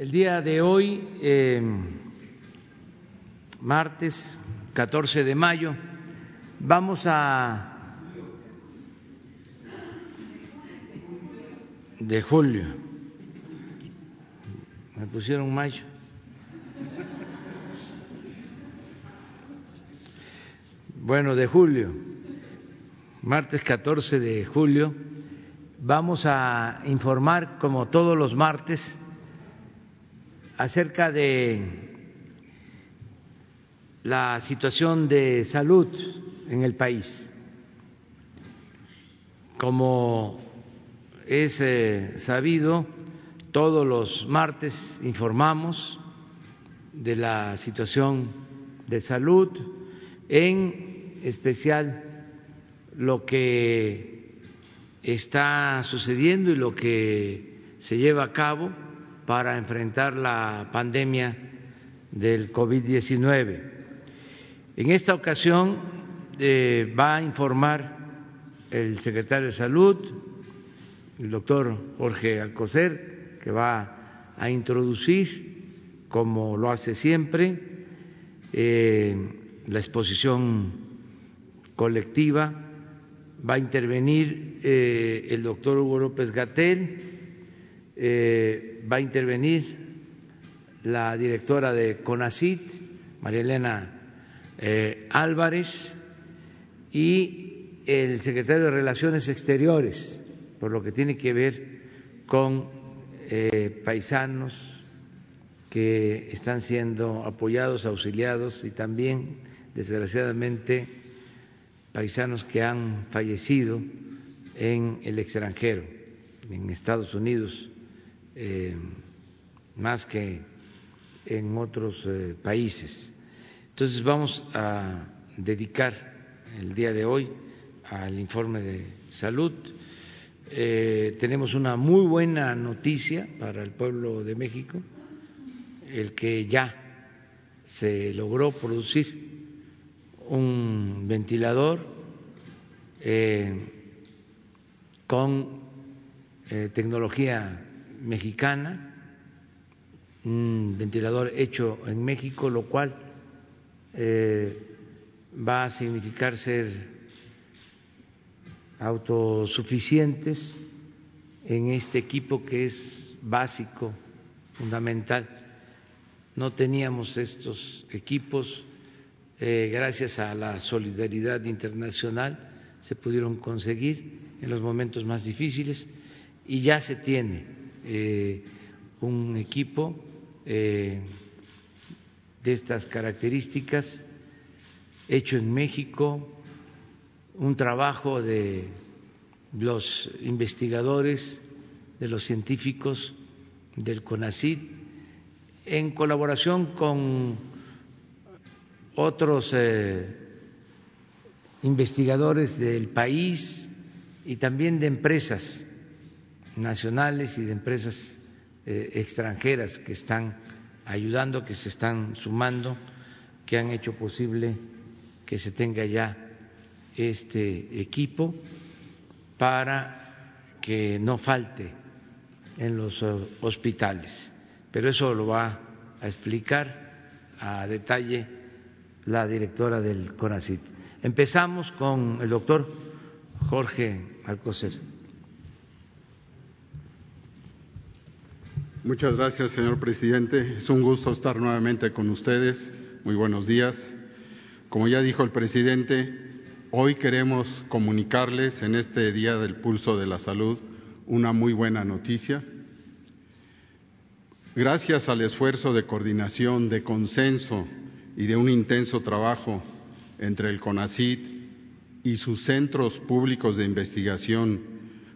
El día de hoy, eh, martes 14 de mayo, vamos a... de julio. Me pusieron mayo. Bueno, de julio, martes 14 de julio, vamos a informar, como todos los martes, acerca de la situación de salud en el país. Como es eh, sabido, todos los martes informamos de la situación de salud, en especial lo que está sucediendo y lo que se lleva a cabo para enfrentar la pandemia del COVID-19. En esta ocasión eh, va a informar el secretario de Salud, el doctor Jorge Alcocer, que va a introducir, como lo hace siempre, eh, la exposición colectiva. Va a intervenir eh, el doctor Hugo López Gatel, eh, va a intervenir la directora de CONACIT, María Elena eh, Álvarez, y el secretario de Relaciones Exteriores, por lo que tiene que ver con eh, paisanos que están siendo apoyados, auxiliados y también, desgraciadamente, paisanos que han fallecido en el extranjero, en Estados Unidos eh, más que en otros eh, países. Entonces vamos a dedicar el día de hoy al informe de salud. Eh, tenemos una muy buena noticia para el pueblo de México, el que ya se logró producir un ventilador con tecnología mexicana, un ventilador hecho en México, lo cual eh, va a significar ser autosuficientes en este equipo que es básico, fundamental. No teníamos estos equipos, eh, gracias a la solidaridad internacional se pudieron conseguir en los momentos más difíciles y ya se tiene eh, un equipo eh, de estas características hecho en México, un trabajo de los investigadores, de los científicos del CONACID, en colaboración con otros eh, investigadores del país y también de empresas nacionales y de empresas eh, extranjeras que están ayudando, que se están sumando, que han hecho posible que se tenga ya este equipo para que no falte en los eh, hospitales. Pero eso lo va a explicar a detalle la directora del CONACIT. Empezamos con el doctor Jorge Alcocer. Muchas gracias, señor presidente. Es un gusto estar nuevamente con ustedes. Muy buenos días. Como ya dijo el presidente, hoy queremos comunicarles en este Día del Pulso de la Salud una muy buena noticia. Gracias al esfuerzo de coordinación, de consenso y de un intenso trabajo entre el CONACIT y sus centros públicos de investigación,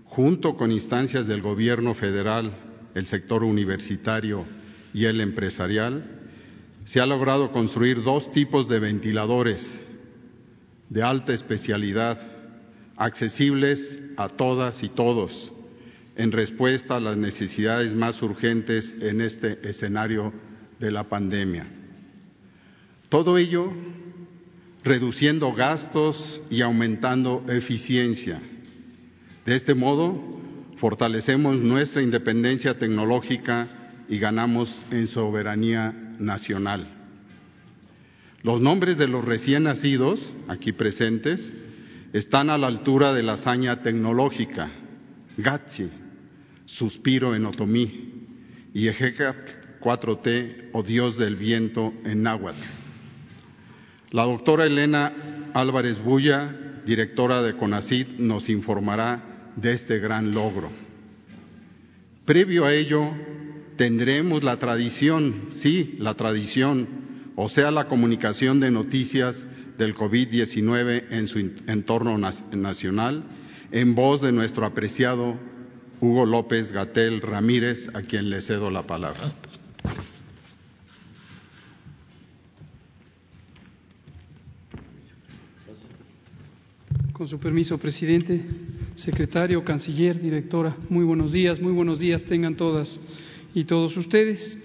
junto con instancias del Gobierno federal el sector universitario y el empresarial, se ha logrado construir dos tipos de ventiladores de alta especialidad, accesibles a todas y todos, en respuesta a las necesidades más urgentes en este escenario de la pandemia. Todo ello reduciendo gastos y aumentando eficiencia. De este modo, fortalecemos nuestra independencia tecnológica y ganamos en soberanía nacional. Los nombres de los recién nacidos, aquí presentes, están a la altura de la hazaña tecnológica, Gatsi, Suspiro en Otomí, y Ejecat 4T o Dios del Viento en náhuatl. La doctora Elena Álvarez Bulla, directora de CONACID, nos informará de este gran logro. Previo a ello, tendremos la tradición, sí, la tradición, o sea, la comunicación de noticias del COVID-19 en su entorno nacional, en voz de nuestro apreciado Hugo López Gatel Ramírez, a quien le cedo la palabra. Con su permiso, presidente, secretario, canciller, directora, muy buenos días, muy buenos días tengan todas y todos ustedes.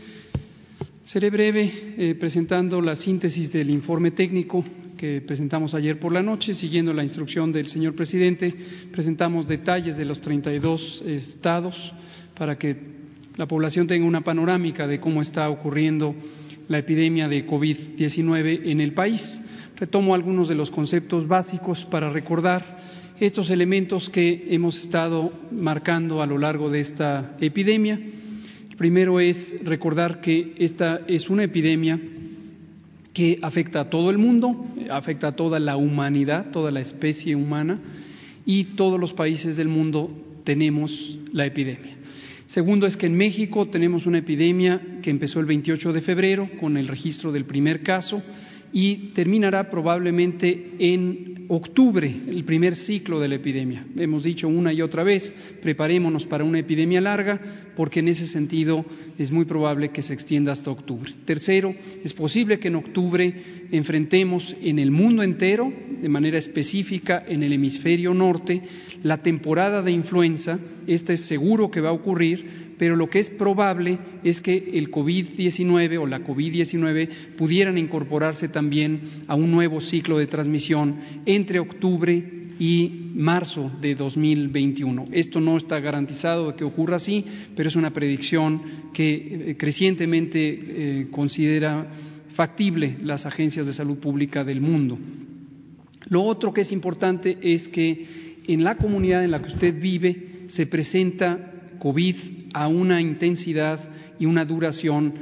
Seré breve eh, presentando la síntesis del informe técnico que presentamos ayer por la noche, siguiendo la instrucción del señor presidente. Presentamos detalles de los 32 estados para que la población tenga una panorámica de cómo está ocurriendo la epidemia de COVID-19 en el país. Retomo algunos de los conceptos básicos para recordar estos elementos que hemos estado marcando a lo largo de esta epidemia. El primero es recordar que esta es una epidemia que afecta a todo el mundo, afecta a toda la humanidad, toda la especie humana, y todos los países del mundo tenemos la epidemia. Segundo es que en México tenemos una epidemia que empezó el 28 de febrero con el registro del primer caso y terminará probablemente en octubre, el primer ciclo de la epidemia. Hemos dicho una y otra vez, preparémonos para una epidemia larga, porque en ese sentido es muy probable que se extienda hasta octubre. Tercero, es posible que en octubre enfrentemos en el mundo entero, de manera específica en el hemisferio norte, la temporada de influenza. Esta es seguro que va a ocurrir, pero lo que es probable es que el COVID-19 o la COVID-19 pudieran incorporarse también a un nuevo ciclo de transmisión entre octubre y marzo de 2021. Esto no está garantizado de que ocurra así, pero es una predicción que eh, crecientemente eh, considera factible las agencias de salud pública del mundo. Lo otro que es importante es que en la comunidad en la que usted vive se presenta COVID a una intensidad y una duración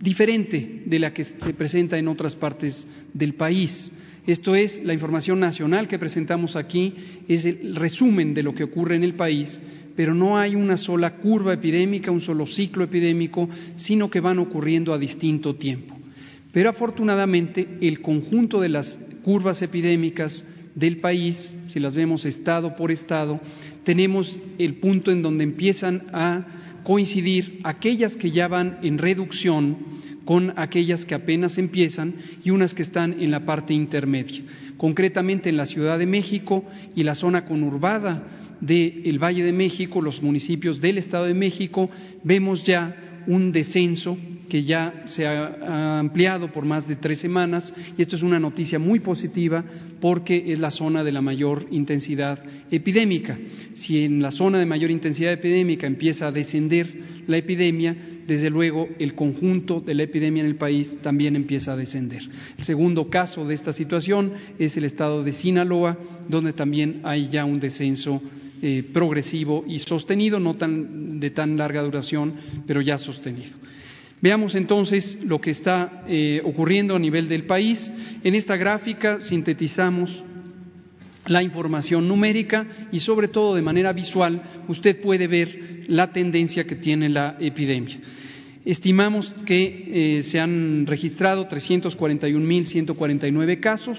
diferente de la que se presenta en otras partes del país. Esto es, la información nacional que presentamos aquí es el resumen de lo que ocurre en el país, pero no hay una sola curva epidémica, un solo ciclo epidémico, sino que van ocurriendo a distinto tiempo. Pero afortunadamente el conjunto de las curvas epidémicas del país, si las vemos estado por estado, tenemos el punto en donde empiezan a coincidir aquellas que ya van en reducción con aquellas que apenas empiezan y unas que están en la parte intermedia. Concretamente en la Ciudad de México y la zona conurbada del Valle de México, los municipios del Estado de México, vemos ya un descenso que ya se ha ampliado por más de tres semanas y esto es una noticia muy positiva porque es la zona de la mayor intensidad epidémica. Si en la zona de mayor intensidad epidémica empieza a descender la epidemia, desde luego el conjunto de la epidemia en el país también empieza a descender. El segundo caso de esta situación es el estado de Sinaloa, donde también hay ya un descenso eh, progresivo y sostenido, no tan, de tan larga duración, pero ya sostenido. Veamos entonces lo que está eh, ocurriendo a nivel del país. En esta gráfica sintetizamos la información numérica y sobre todo de manera visual usted puede ver la tendencia que tiene la epidemia. Estimamos que eh, se han registrado 341.149 casos.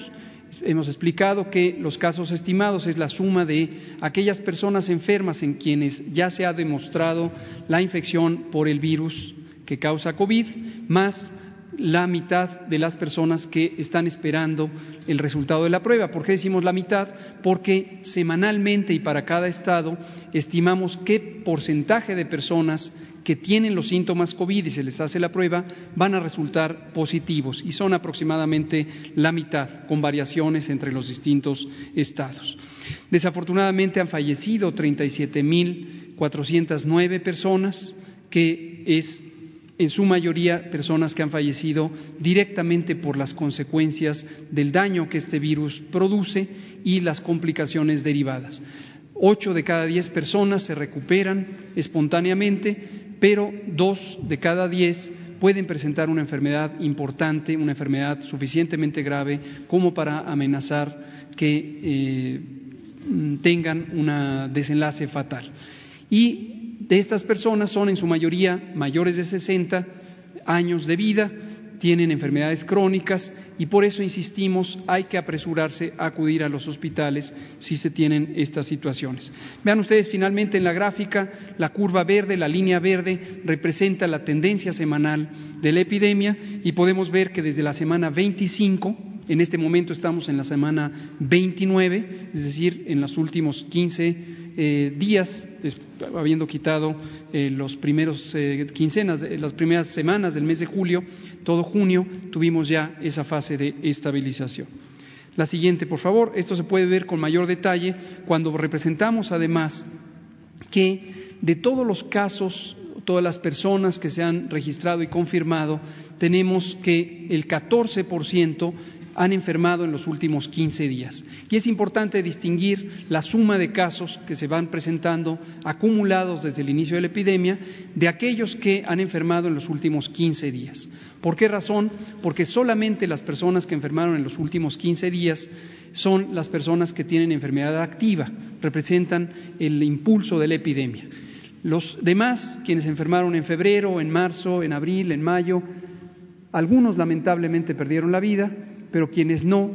Hemos explicado que los casos estimados es la suma de aquellas personas enfermas en quienes ya se ha demostrado la infección por el virus que causa COVID, más la mitad de las personas que están esperando el resultado de la prueba. ¿Por qué decimos la mitad? Porque semanalmente y para cada estado estimamos qué porcentaje de personas que tienen los síntomas COVID y se les hace la prueba van a resultar positivos y son aproximadamente la mitad, con variaciones entre los distintos estados. Desafortunadamente han fallecido 37.409 personas, que es en su mayoría personas que han fallecido directamente por las consecuencias del daño que este virus produce y las complicaciones derivadas. Ocho de cada diez personas se recuperan espontáneamente, pero dos de cada diez pueden presentar una enfermedad importante, una enfermedad suficientemente grave como para amenazar que eh, tengan un desenlace fatal. Y de estas personas son en su mayoría mayores de 60 años de vida, tienen enfermedades crónicas y por eso insistimos, hay que apresurarse a acudir a los hospitales si se tienen estas situaciones. Vean ustedes finalmente en la gráfica, la curva verde, la línea verde representa la tendencia semanal de la epidemia y podemos ver que desde la semana 25, en este momento estamos en la semana 29, es decir, en los últimos 15 eh, días, habiendo quitado eh, los primeros eh, quincenas, las primeras semanas del mes de julio, todo junio tuvimos ya esa fase de estabilización. La siguiente, por favor. Esto se puede ver con mayor detalle cuando representamos además que de todos los casos, todas las personas que se han registrado y confirmado, tenemos que el 14% han enfermado en los últimos 15 días. Y es importante distinguir la suma de casos que se van presentando acumulados desde el inicio de la epidemia de aquellos que han enfermado en los últimos 15 días. ¿Por qué razón? Porque solamente las personas que enfermaron en los últimos 15 días son las personas que tienen enfermedad activa, representan el impulso de la epidemia. Los demás, quienes enfermaron en febrero, en marzo, en abril, en mayo, algunos lamentablemente perdieron la vida, pero quienes no,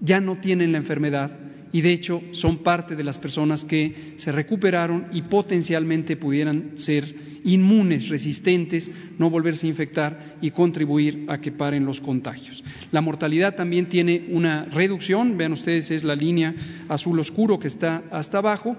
ya no tienen la enfermedad y de hecho son parte de las personas que se recuperaron y potencialmente pudieran ser inmunes, resistentes, no volverse a infectar y contribuir a que paren los contagios. La mortalidad también tiene una reducción, vean ustedes, es la línea azul oscuro que está hasta abajo,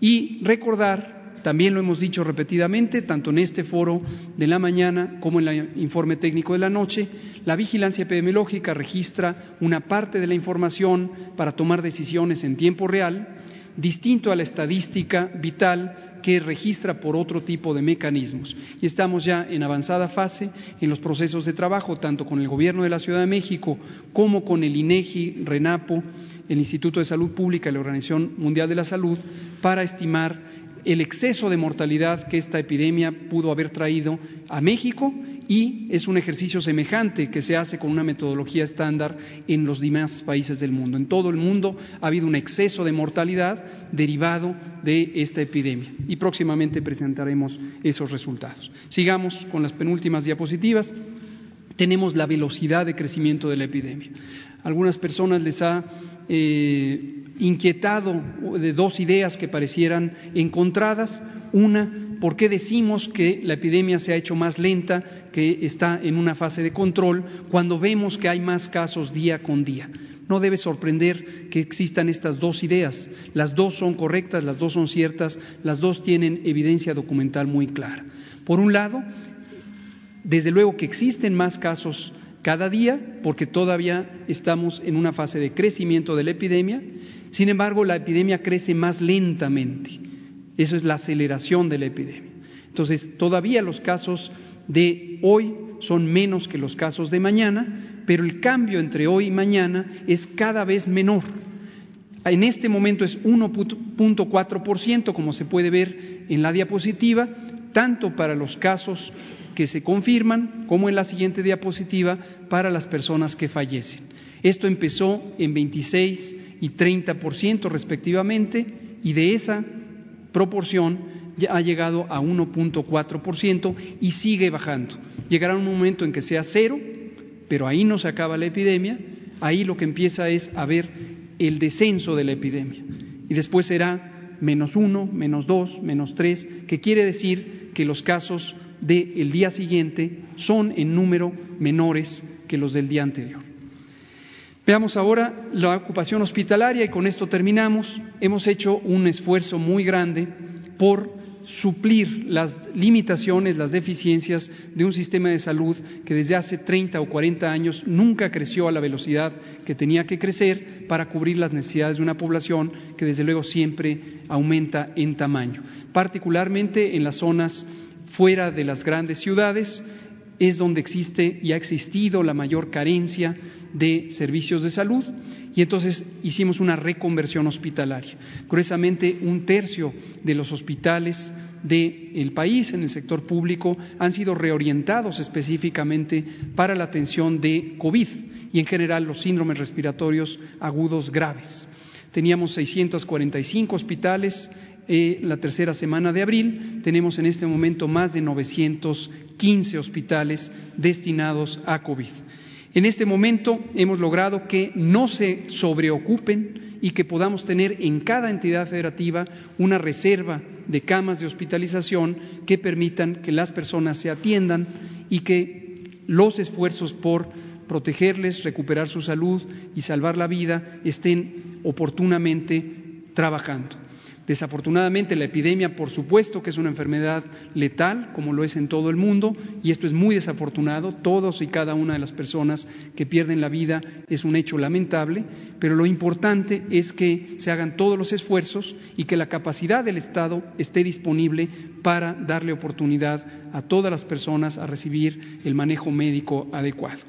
y recordar también lo hemos dicho repetidamente, tanto en este foro de la mañana como en el informe técnico de la noche, la vigilancia epidemiológica registra una parte de la información para tomar decisiones en tiempo real, distinto a la estadística vital que registra por otro tipo de mecanismos. Y estamos ya en avanzada fase en los procesos de trabajo, tanto con el Gobierno de la Ciudad de México como con el INEGI, RENAPO, el Instituto de Salud Pública y la Organización Mundial de la Salud, para estimar el exceso de mortalidad que esta epidemia pudo haber traído a México y es un ejercicio semejante que se hace con una metodología estándar en los demás países del mundo. En todo el mundo ha habido un exceso de mortalidad derivado de esta epidemia y próximamente presentaremos esos resultados. Sigamos con las penúltimas diapositivas. Tenemos la velocidad de crecimiento de la epidemia. algunas personas les ha eh, inquietado de dos ideas que parecieran encontradas. Una, ¿por qué decimos que la epidemia se ha hecho más lenta, que está en una fase de control, cuando vemos que hay más casos día con día? No debe sorprender que existan estas dos ideas. Las dos son correctas, las dos son ciertas, las dos tienen evidencia documental muy clara. Por un lado, desde luego que existen más casos cada día, porque todavía estamos en una fase de crecimiento de la epidemia, sin embargo, la epidemia crece más lentamente. Eso es la aceleración de la epidemia. Entonces, todavía los casos de hoy son menos que los casos de mañana, pero el cambio entre hoy y mañana es cada vez menor. En este momento es 1.4%, como se puede ver en la diapositiva, tanto para los casos que se confirman como en la siguiente diapositiva para las personas que fallecen. Esto empezó en 26 y 30% respectivamente, y de esa proporción ya ha llegado a 1.4% y sigue bajando. Llegará un momento en que sea cero, pero ahí no se acaba la epidemia, ahí lo que empieza es a ver el descenso de la epidemia. Y después será menos uno, menos dos, menos tres, que quiere decir que los casos del día siguiente son en número menores que los del día anterior. Veamos ahora la ocupación hospitalaria y con esto terminamos. Hemos hecho un esfuerzo muy grande por suplir las limitaciones, las deficiencias de un sistema de salud que desde hace 30 o 40 años nunca creció a la velocidad que tenía que crecer para cubrir las necesidades de una población que desde luego siempre aumenta en tamaño, particularmente en las zonas fuera de las grandes ciudades es donde existe y ha existido la mayor carencia de servicios de salud y entonces hicimos una reconversión hospitalaria. Curiosamente, un tercio de los hospitales del país en el sector público han sido reorientados específicamente para la atención de COVID y en general los síndromes respiratorios agudos graves. Teníamos 645 hospitales eh, la tercera semana de abril, tenemos en este momento más de 915 hospitales destinados a COVID. En este momento hemos logrado que no se sobreocupen y que podamos tener en cada entidad federativa una reserva de camas de hospitalización que permitan que las personas se atiendan y que los esfuerzos por protegerles, recuperar su salud y salvar la vida estén oportunamente trabajando. Desafortunadamente, la epidemia, por supuesto que es una enfermedad letal, como lo es en todo el mundo, y esto es muy desafortunado. Todos y cada una de las personas que pierden la vida es un hecho lamentable, pero lo importante es que se hagan todos los esfuerzos y que la capacidad del Estado esté disponible para darle oportunidad a todas las personas a recibir el manejo médico adecuado.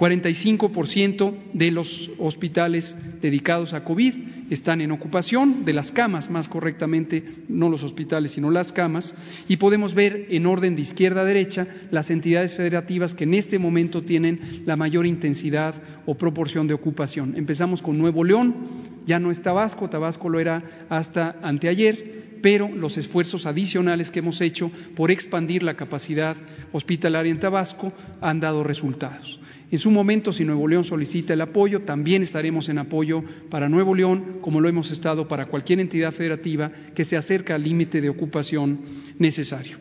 45% de los hospitales dedicados a COVID están en ocupación, de las camas más correctamente, no los hospitales, sino las camas, y podemos ver en orden de izquierda a derecha las entidades federativas que en este momento tienen la mayor intensidad o proporción de ocupación. Empezamos con Nuevo León, ya no es Tabasco, Tabasco lo era hasta anteayer, pero los esfuerzos adicionales que hemos hecho por expandir la capacidad hospitalaria en Tabasco han dado resultados. En su momento, si Nuevo León solicita el apoyo, también estaremos en apoyo para Nuevo León, como lo hemos estado para cualquier entidad federativa que se acerca al límite de ocupación necesario.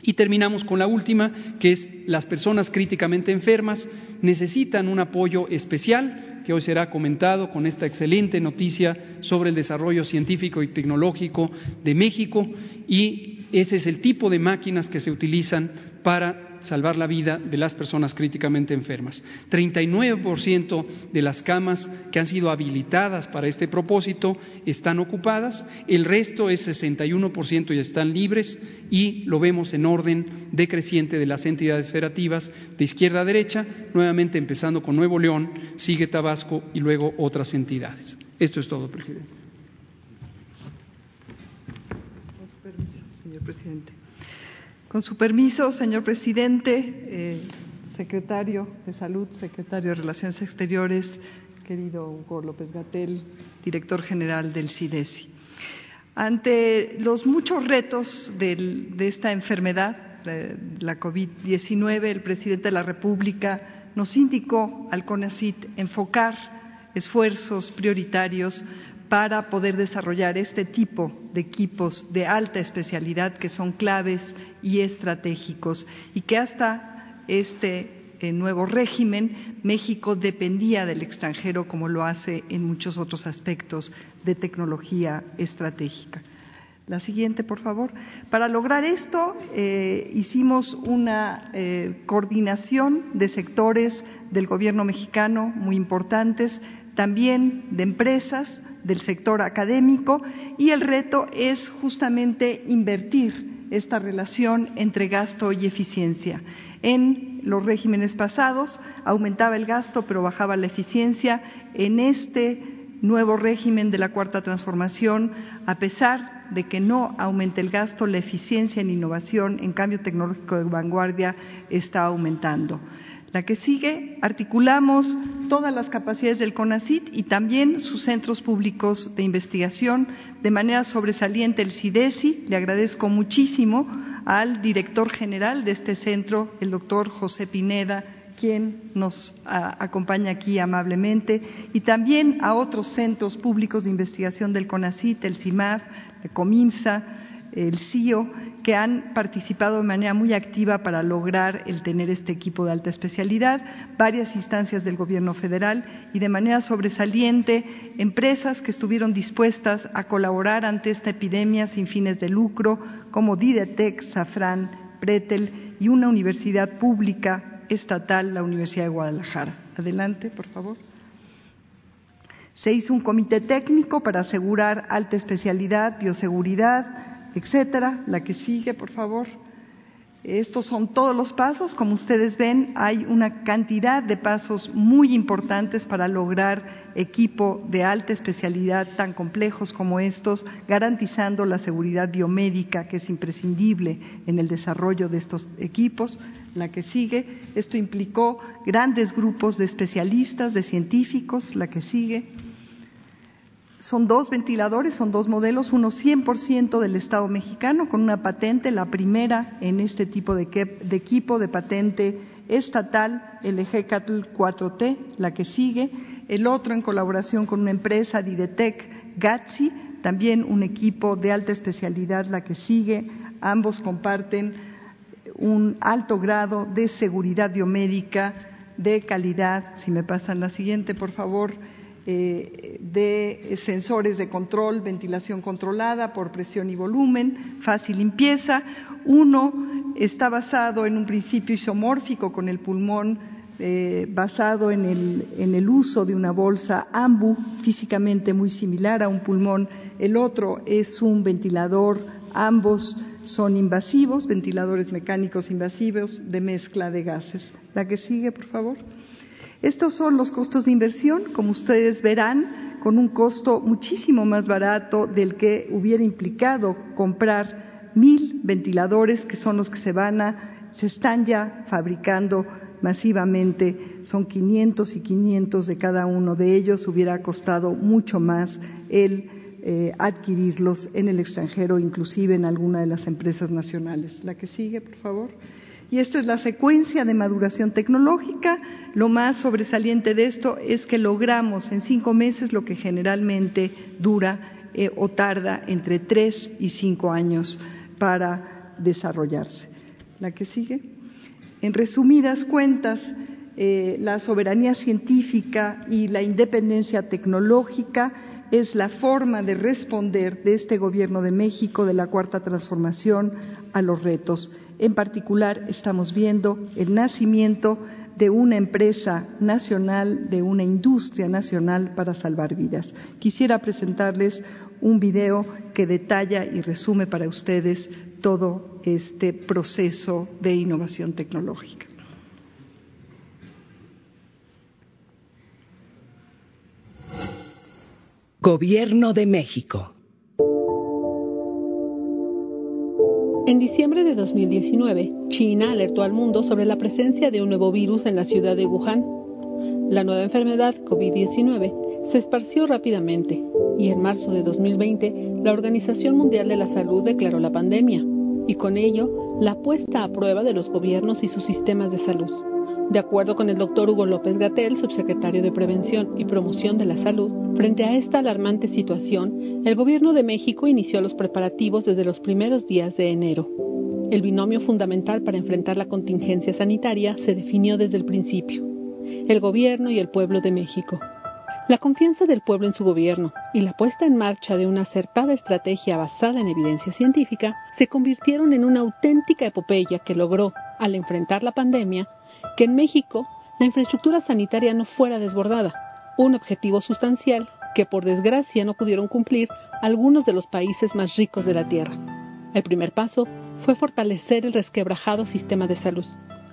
Y terminamos con la última, que es las personas críticamente enfermas necesitan un apoyo especial, que hoy será comentado con esta excelente noticia sobre el desarrollo científico y tecnológico de México, y ese es el tipo de máquinas que se utilizan para salvar la vida de las personas críticamente enfermas. 39% de las camas que han sido habilitadas para este propósito están ocupadas, el resto es 61% y están libres y lo vemos en orden decreciente de las entidades federativas de izquierda a derecha, nuevamente empezando con Nuevo León, sigue Tabasco y luego otras entidades. Esto es todo, presidente. Señor presidente. Con su permiso, señor presidente, eh, secretario de Salud, secretario de Relaciones Exteriores, querido Hugo López Gatel, director general del CIDESI. Ante los muchos retos de esta enfermedad, la COVID-19, el presidente de la República nos indicó al CONACIT enfocar esfuerzos prioritarios para poder desarrollar este tipo de equipos de alta especialidad que son claves y estratégicos y que hasta este eh, nuevo régimen México dependía del extranjero como lo hace en muchos otros aspectos de tecnología estratégica. La siguiente, por favor. Para lograr esto, eh, hicimos una eh, coordinación de sectores del gobierno mexicano muy importantes, también de empresas, del sector académico, y el reto es justamente invertir esta relación entre gasto y eficiencia. En los regímenes pasados aumentaba el gasto pero bajaba la eficiencia. En este nuevo régimen de la cuarta transformación, a pesar de que no aumente el gasto, la eficiencia en innovación, en cambio tecnológico de vanguardia, está aumentando. La que sigue, articulamos todas las capacidades del CONACIT y también sus centros públicos de investigación. De manera sobresaliente el CIDESI, le agradezco muchísimo al director general de este centro, el doctor José Pineda, quien nos acompaña aquí amablemente, y también a otros centros públicos de investigación del CONACIT, el CIMAR, el COMIMSA, el CIO, que han participado de manera muy activa para lograr el tener este equipo de alta especialidad, varias instancias del Gobierno federal y de manera sobresaliente empresas que estuvieron dispuestas a colaborar ante esta epidemia sin fines de lucro, como Didetec, Safran, Pretel y una universidad pública estatal, la Universidad de Guadalajara. Adelante, por favor. Se hizo un comité técnico para asegurar alta especialidad, bioseguridad, etcétera. La que sigue, por favor. Estos son todos los pasos. Como ustedes ven, hay una cantidad de pasos muy importantes para lograr equipo de alta especialidad tan complejos como estos, garantizando la seguridad biomédica que es imprescindible en el desarrollo de estos equipos. La que sigue, esto implicó grandes grupos de especialistas, de científicos. La que sigue son dos ventiladores, son dos modelos, uno 100% del Estado mexicano con una patente, la primera en este tipo de, equipo de patente estatal, el EGCATL 4T, la que sigue, el otro en colaboración con una empresa, Didetec GATSI, también un equipo de alta especialidad, la que sigue, ambos comparten un alto grado de seguridad biomédica, de calidad. Si me pasan la siguiente, por favor eh, de sensores de control, ventilación controlada por presión y volumen, fácil limpieza. Uno está basado en un principio isomórfico con el pulmón eh, basado en el, en el, uso de una bolsa AMBU, físicamente muy similar a un pulmón. El otro es un ventilador, ambos son invasivos, ventiladores mecánicos invasivos de mezcla de gases. La que sigue, por favor. Estos son los costos de inversión, como ustedes verán, con un costo muchísimo más barato del que hubiera implicado comprar mil ventiladores, que son los que se van a, se están ya fabricando masivamente, son 500 y 500 de cada uno de ellos, hubiera costado mucho más el eh, adquirirlos en el extranjero, inclusive en alguna de las empresas nacionales. La que sigue, por favor. Y esta es la secuencia de maduración tecnológica. Lo más sobresaliente de esto es que logramos en cinco meses lo que generalmente dura eh, o tarda entre tres y cinco años para desarrollarse. La que sigue. En resumidas cuentas, eh, la soberanía científica y la independencia tecnológica es la forma de responder de este Gobierno de México, de la Cuarta Transformación, a los retos. En particular, estamos viendo el nacimiento de una empresa nacional, de una industria nacional para salvar vidas. Quisiera presentarles un video que detalla y resume para ustedes todo este proceso de innovación tecnológica. Gobierno de México. En diciembre de 2019, China alertó al mundo sobre la presencia de un nuevo virus en la ciudad de Wuhan. La nueva enfermedad COVID-19 se esparció rápidamente y en marzo de 2020 la Organización Mundial de la Salud declaró la pandemia y con ello la puesta a prueba de los gobiernos y sus sistemas de salud. De acuerdo con el doctor Hugo López Gatel, subsecretario de Prevención y Promoción de la Salud, frente a esta alarmante situación, el Gobierno de México inició los preparativos desde los primeros días de enero. El binomio fundamental para enfrentar la contingencia sanitaria se definió desde el principio, el Gobierno y el pueblo de México. La confianza del pueblo en su gobierno y la puesta en marcha de una acertada estrategia basada en evidencia científica se convirtieron en una auténtica epopeya que logró, al enfrentar la pandemia, que en México la infraestructura sanitaria no fuera desbordada, un objetivo sustancial que por desgracia no pudieron cumplir algunos de los países más ricos de la Tierra. El primer paso fue fortalecer el resquebrajado sistema de salud.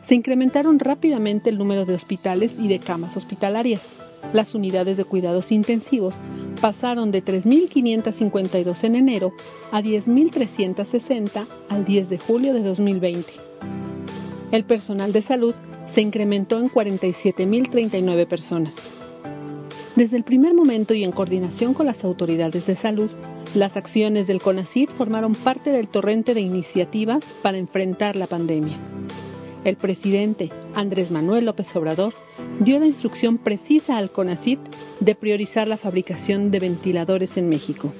Se incrementaron rápidamente el número de hospitales y de camas hospitalarias. Las unidades de cuidados intensivos pasaron de 3.552 en enero a 10.360 al 10 de julio de 2020. El personal de salud se incrementó en 47.039 personas. Desde el primer momento y en coordinación con las autoridades de salud, las acciones del CONACID formaron parte del torrente de iniciativas para enfrentar la pandemia. El presidente Andrés Manuel López Obrador dio la instrucción precisa al CONACID de priorizar la fabricación de ventiladores en México.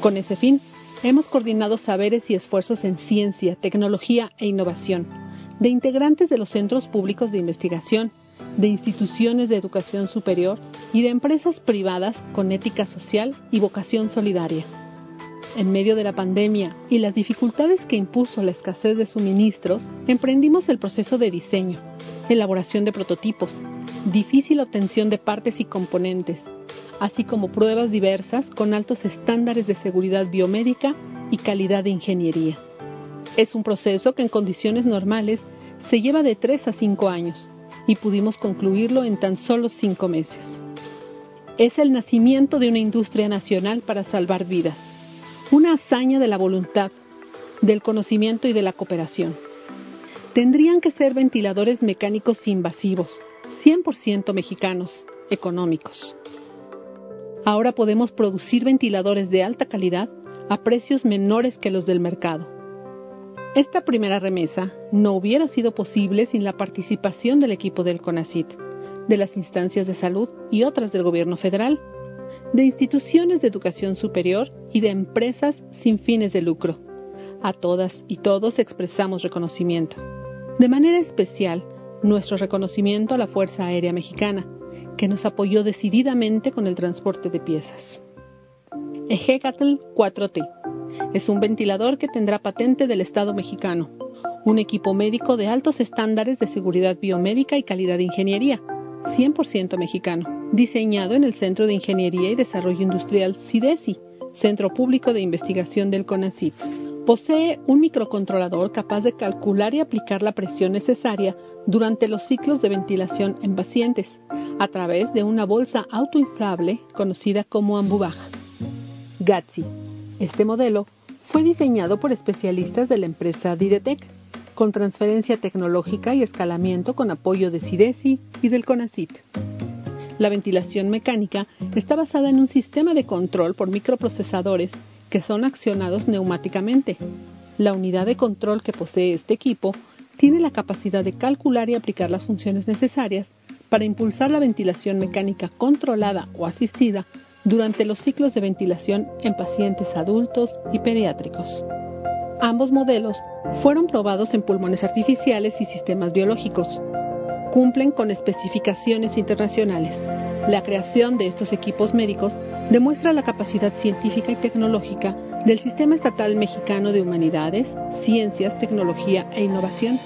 Con ese fin, hemos coordinado saberes y esfuerzos en ciencia, tecnología e innovación de integrantes de los centros públicos de investigación, de instituciones de educación superior y de empresas privadas con ética social y vocación solidaria. En medio de la pandemia y las dificultades que impuso la escasez de suministros, emprendimos el proceso de diseño, elaboración de prototipos, difícil obtención de partes y componentes, así como pruebas diversas con altos estándares de seguridad biomédica y calidad de ingeniería. Es un proceso que en condiciones normales se lleva de 3 a 5 años y pudimos concluirlo en tan solo 5 meses. Es el nacimiento de una industria nacional para salvar vidas, una hazaña de la voluntad, del conocimiento y de la cooperación. Tendrían que ser ventiladores mecánicos invasivos, 100% mexicanos, económicos. Ahora podemos producir ventiladores de alta calidad a precios menores que los del mercado. Esta primera remesa no hubiera sido posible sin la participación del equipo del CONACIT, de las instancias de salud y otras del gobierno federal, de instituciones de educación superior y de empresas sin fines de lucro. A todas y todos expresamos reconocimiento. De manera especial, nuestro reconocimiento a la Fuerza Aérea Mexicana, que nos apoyó decididamente con el transporte de piezas. Ejecatl 4T es un ventilador que tendrá patente del Estado mexicano, un equipo médico de altos estándares de seguridad biomédica y calidad de ingeniería, 100% mexicano, diseñado en el Centro de Ingeniería y Desarrollo Industrial CIDESI, Centro Público de Investigación del CONACYT. Posee un microcontrolador capaz de calcular y aplicar la presión necesaria durante los ciclos de ventilación en pacientes, a través de una bolsa autoinflable conocida como Ambubaj. GATSI. Este modelo fue diseñado por especialistas de la empresa Didetec, con transferencia tecnológica y escalamiento con apoyo de CIDESI y del CONACIT. La ventilación mecánica está basada en un sistema de control por microprocesadores que son accionados neumáticamente. La unidad de control que posee este equipo tiene la capacidad de calcular y aplicar las funciones necesarias para impulsar la ventilación mecánica controlada o asistida durante los ciclos de ventilación en pacientes adultos y pediátricos. Ambos modelos fueron probados en pulmones artificiales y sistemas biológicos. Cumplen con especificaciones internacionales. La creación de estos equipos médicos demuestra la capacidad científica y tecnológica del Sistema Estatal Mexicano de Humanidades, Ciencias, Tecnología e Innovación.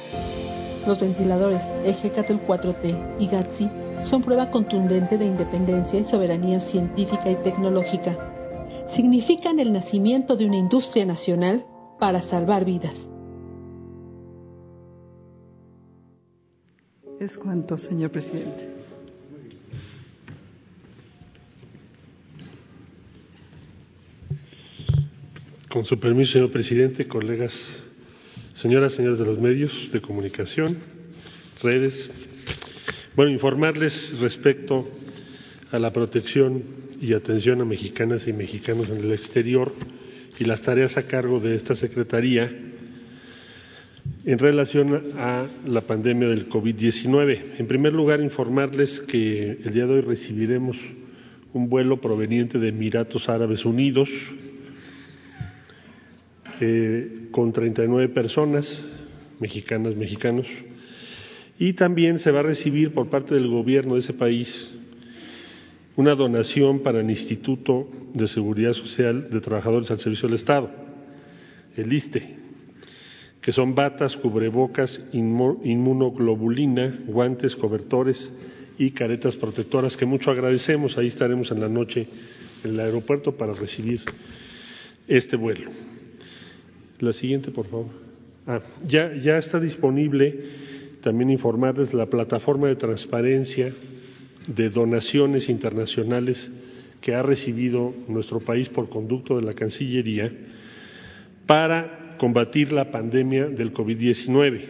Los ventiladores Ejecatel 4T y GATSI son prueba contundente de independencia y soberanía científica y tecnológica. Significan el nacimiento de una industria nacional para salvar vidas. Es cuanto, señor presidente. Con su permiso, señor presidente, colegas, señoras, señores de los medios de comunicación, redes, bueno, informarles respecto a la protección y atención a mexicanas y mexicanos en el exterior y las tareas a cargo de esta Secretaría en relación a la pandemia del COVID-19. En primer lugar, informarles que el día de hoy recibiremos un vuelo proveniente de Emiratos Árabes Unidos eh, con 39 personas, mexicanas, mexicanos, y también se va a recibir por parte del gobierno de ese país una donación para el Instituto de Seguridad Social de Trabajadores al Servicio del Estado, el ISTE, que son batas, cubrebocas, inmunoglobulina, guantes, cobertores y caretas protectoras que mucho agradecemos. Ahí estaremos en la noche en el aeropuerto para recibir este vuelo. La siguiente, por favor. Ah, ya, ya está disponible también informarles la plataforma de transparencia de donaciones internacionales que ha recibido nuestro país por conducto de la Cancillería para combatir la pandemia del COVID-19.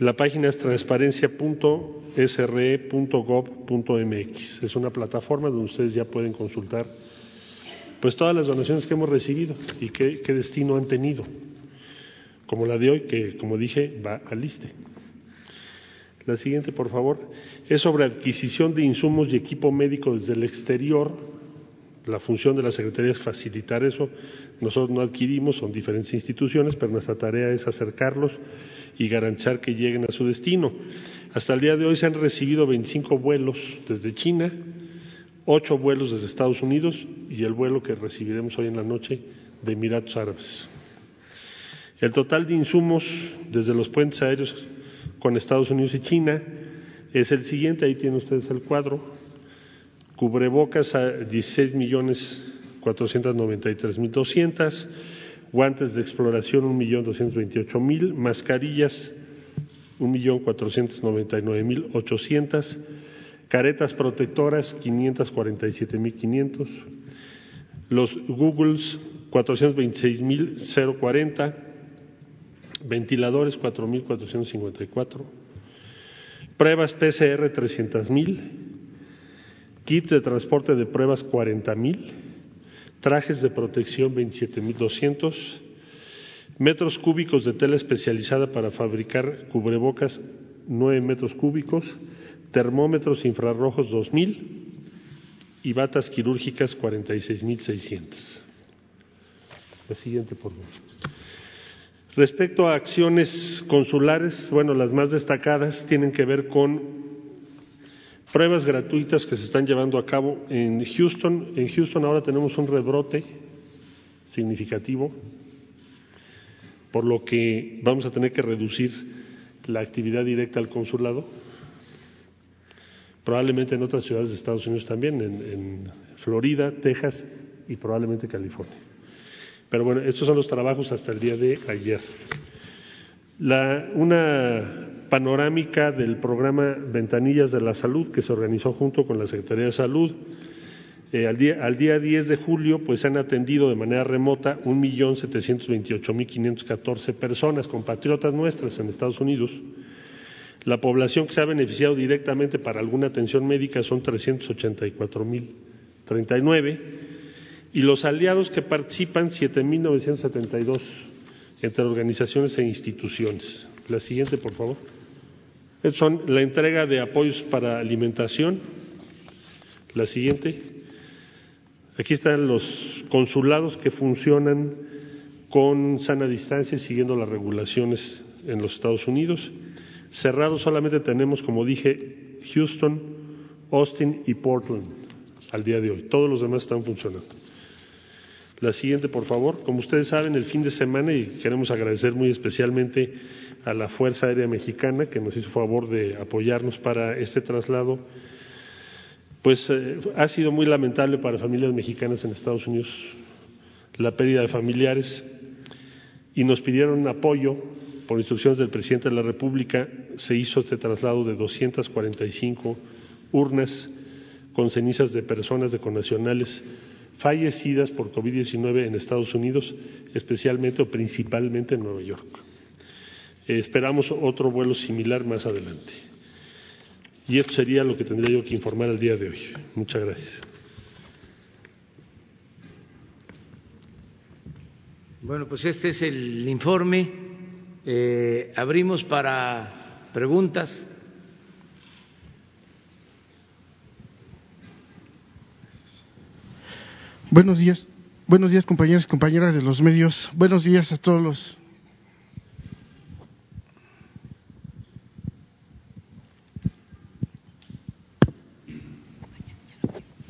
La página es transparencia.sre.gov.mx. Es una plataforma donde ustedes ya pueden consultar pues todas las donaciones que hemos recibido y qué, qué destino han tenido, como la de hoy, que como dije va al ISTE. La siguiente, por favor, es sobre adquisición de insumos y equipo médico desde el exterior. La función de la Secretaría es facilitar eso. Nosotros no adquirimos, son diferentes instituciones, pero nuestra tarea es acercarlos y garantizar que lleguen a su destino. Hasta el día de hoy se han recibido 25 vuelos desde China, 8 vuelos desde Estados Unidos y el vuelo que recibiremos hoy en la noche de Emiratos Árabes. El total de insumos desde los puentes aéreos con Estados Unidos y China. Es el siguiente, ahí tienen ustedes el cuadro, cubrebocas a 16 millones 493 mil 200, guantes de exploración 1.228.000, mascarillas 1.499.800, caretas protectoras 547.500, los Googles 426.040, ventiladores 4.454, pruebas PCR 300.000, kits de transporte de pruebas 40.000, trajes de protección 27.200, metros cúbicos de tela especializada para fabricar cubrebocas 9 metros cúbicos, termómetros infrarrojos 2.000 y batas quirúrgicas 46.600. La siguiente, por favor. Respecto a acciones consulares, bueno, las más destacadas tienen que ver con pruebas gratuitas que se están llevando a cabo en Houston. En Houston ahora tenemos un rebrote significativo, por lo que vamos a tener que reducir la actividad directa al consulado. Probablemente en otras ciudades de Estados Unidos también, en, Florida, Texas y probablemente California. Pero bueno, estos son los trabajos hasta el día de ayer. La, una panorámica del programa Ventanillas de la Salud que se organizó junto con la Secretaría de Salud. Eh, al, día, al día 10 de julio, pues se han atendido de manera remota 1.728.514 personas, compatriotas nuestras en Estados Unidos. La población que se ha beneficiado directamente para alguna atención médica son 384.039 y los aliados que participan 7.972 entre organizaciones e instituciones. La siguiente, por favor. Son la entrega de apoyos para alimentación. La siguiente. Aquí están los consulados que funcionan con sana distancia y siguiendo las regulaciones en los Estados Unidos. Cerrados solamente tenemos, como dije, Houston, Austin y Portland al día de hoy. Todos los demás están funcionando. La siguiente, por favor. Como ustedes saben, el fin de semana, y queremos agradecer muy especialmente a la Fuerza Aérea Mexicana que nos hizo favor de apoyarnos para este traslado, pues eh, ha sido muy lamentable para familias mexicanas en Estados Unidos la pérdida de familiares y nos pidieron apoyo por instrucciones del presidente de la República, se hizo este traslado de 245 urnas con cenizas de personas de connacionales fallecidas por COVID-19 en Estados Unidos, especialmente o principalmente en Nueva York. Eh, esperamos otro vuelo similar más adelante. Y esto sería lo que tendría yo que informar el día de hoy. Muchas gracias. Bueno, pues este es el informe. Eh, abrimos para preguntas. Buenos días, buenos días compañeros y compañeras de los medios. Buenos días a todos los.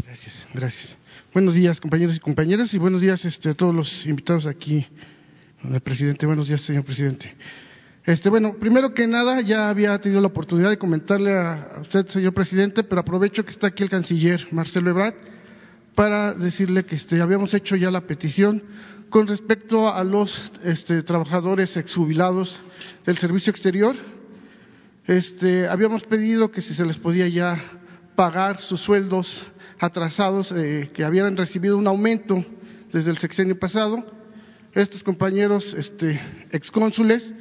Gracias, gracias. Buenos días compañeros y compañeras y buenos días este, a todos los invitados aquí. El presidente, buenos días señor presidente. Este, bueno, primero que nada, ya había tenido la oportunidad de comentarle a, usted, señor presidente, pero aprovecho que está aquí el canciller Marcelo Ebrard para decirle que este, habíamos hecho ya la petición con respecto a los este, trabajadores exjubilados del servicio exterior. Este, habíamos pedido que si se les podía ya pagar sus sueldos atrasados, eh, que habían recibido un aumento desde el sexenio pasado. Estos compañeros este, excónsules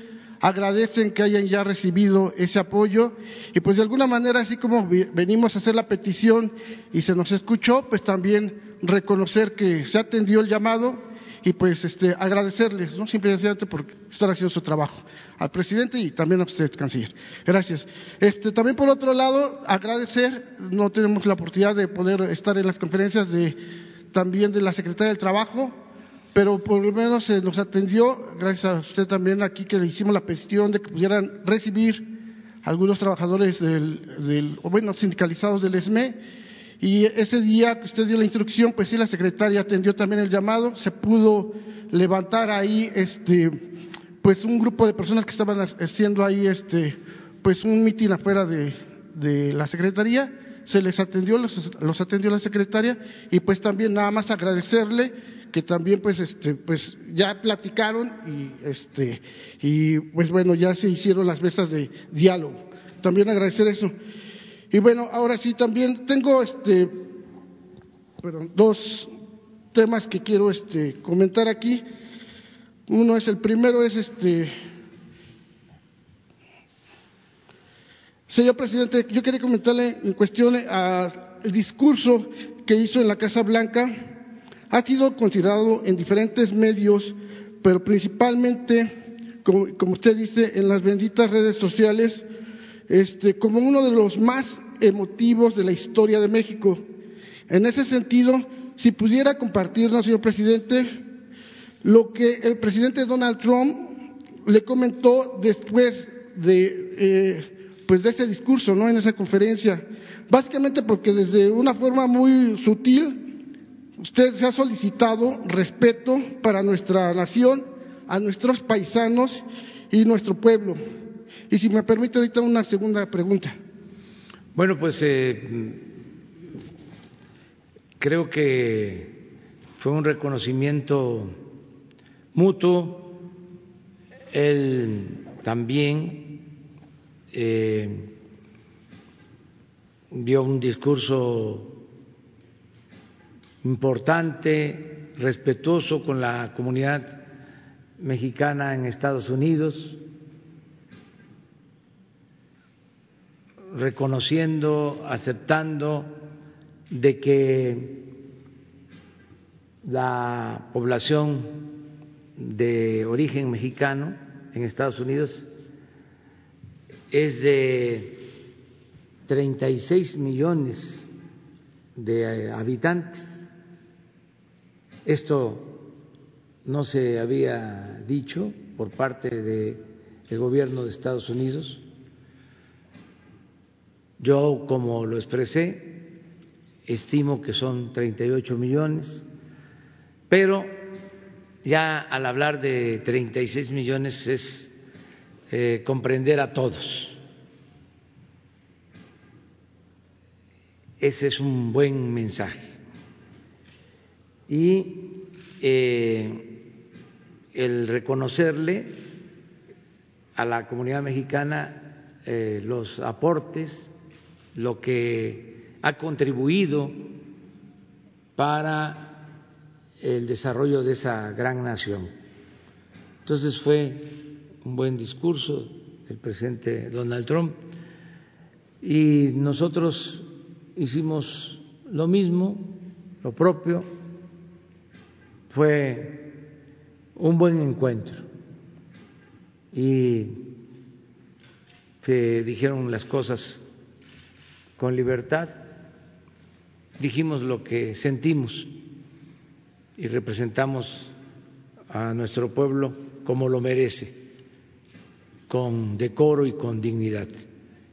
agradecen que hayan ya recibido ese apoyo y pues de alguna manera, así como venimos a hacer la petición y se nos escuchó, pues también reconocer que se atendió el llamado y pues este, agradecerles, ¿no? Simplemente por estar haciendo su trabajo al presidente y también a usted, canciller. Gracias. Este, también por otro lado, agradecer, no tenemos la oportunidad de poder estar en las conferencias de, también de la Secretaría del Trabajo, pero por lo menos se nos atendió, gracias a usted también aquí que le hicimos la petición de que pudieran recibir algunos trabajadores del, del bueno, sindicalizados del ESME, y ese día que usted dio la instrucción, pues sí, la secretaria atendió también el llamado, se pudo levantar ahí, este, pues un grupo de personas que estaban haciendo ahí, este, pues un mitin afuera de, de la secretaría, se les atendió, los, los atendió la secretaria, y pues también nada más agradecerle que también pues este pues ya platicaron y este y pues bueno ya se hicieron las mesas de diálogo. También agradecer eso. Y bueno ahora sí también tengo este perdón, dos temas que quiero este comentar aquí. Uno es el primero es este señor presidente yo quería comentarle en cuestión al discurso que hizo en la Casa Blanca ha sido considerado en diferentes medios, pero principalmente, como, usted dice, en las benditas redes sociales, este, como uno de los más emotivos de la historia de México. En ese sentido, si pudiera compartirnos, señor presidente, lo que el presidente Donald Trump le comentó después de, eh, pues de ese discurso, ¿no? En esa conferencia. Básicamente porque desde una forma muy sutil Usted se ha solicitado respeto para nuestra nación, a nuestros paisanos y nuestro pueblo. Y si me permite ahorita una segunda pregunta. Bueno, pues eh, creo que fue un reconocimiento mutuo. Él también eh, dio un discurso importante, respetuoso con la comunidad mexicana en Estados Unidos, reconociendo, aceptando de que la población de origen mexicano en Estados Unidos es de 36 millones de habitantes esto no se había dicho por parte del gobierno de Estados Unidos. Yo, como lo expresé, estimo que son 38 millones, pero ya al hablar de 36 millones es eh, comprender a todos. Ese es un buen mensaje y eh, el reconocerle a la comunidad mexicana eh, los aportes, lo que ha contribuido para el desarrollo de esa gran nación. Entonces fue un buen discurso del presidente Donald Trump y nosotros hicimos lo mismo, lo propio, fue un buen encuentro y se dijeron las cosas con libertad, dijimos lo que sentimos y representamos a nuestro pueblo como lo merece, con decoro y con dignidad.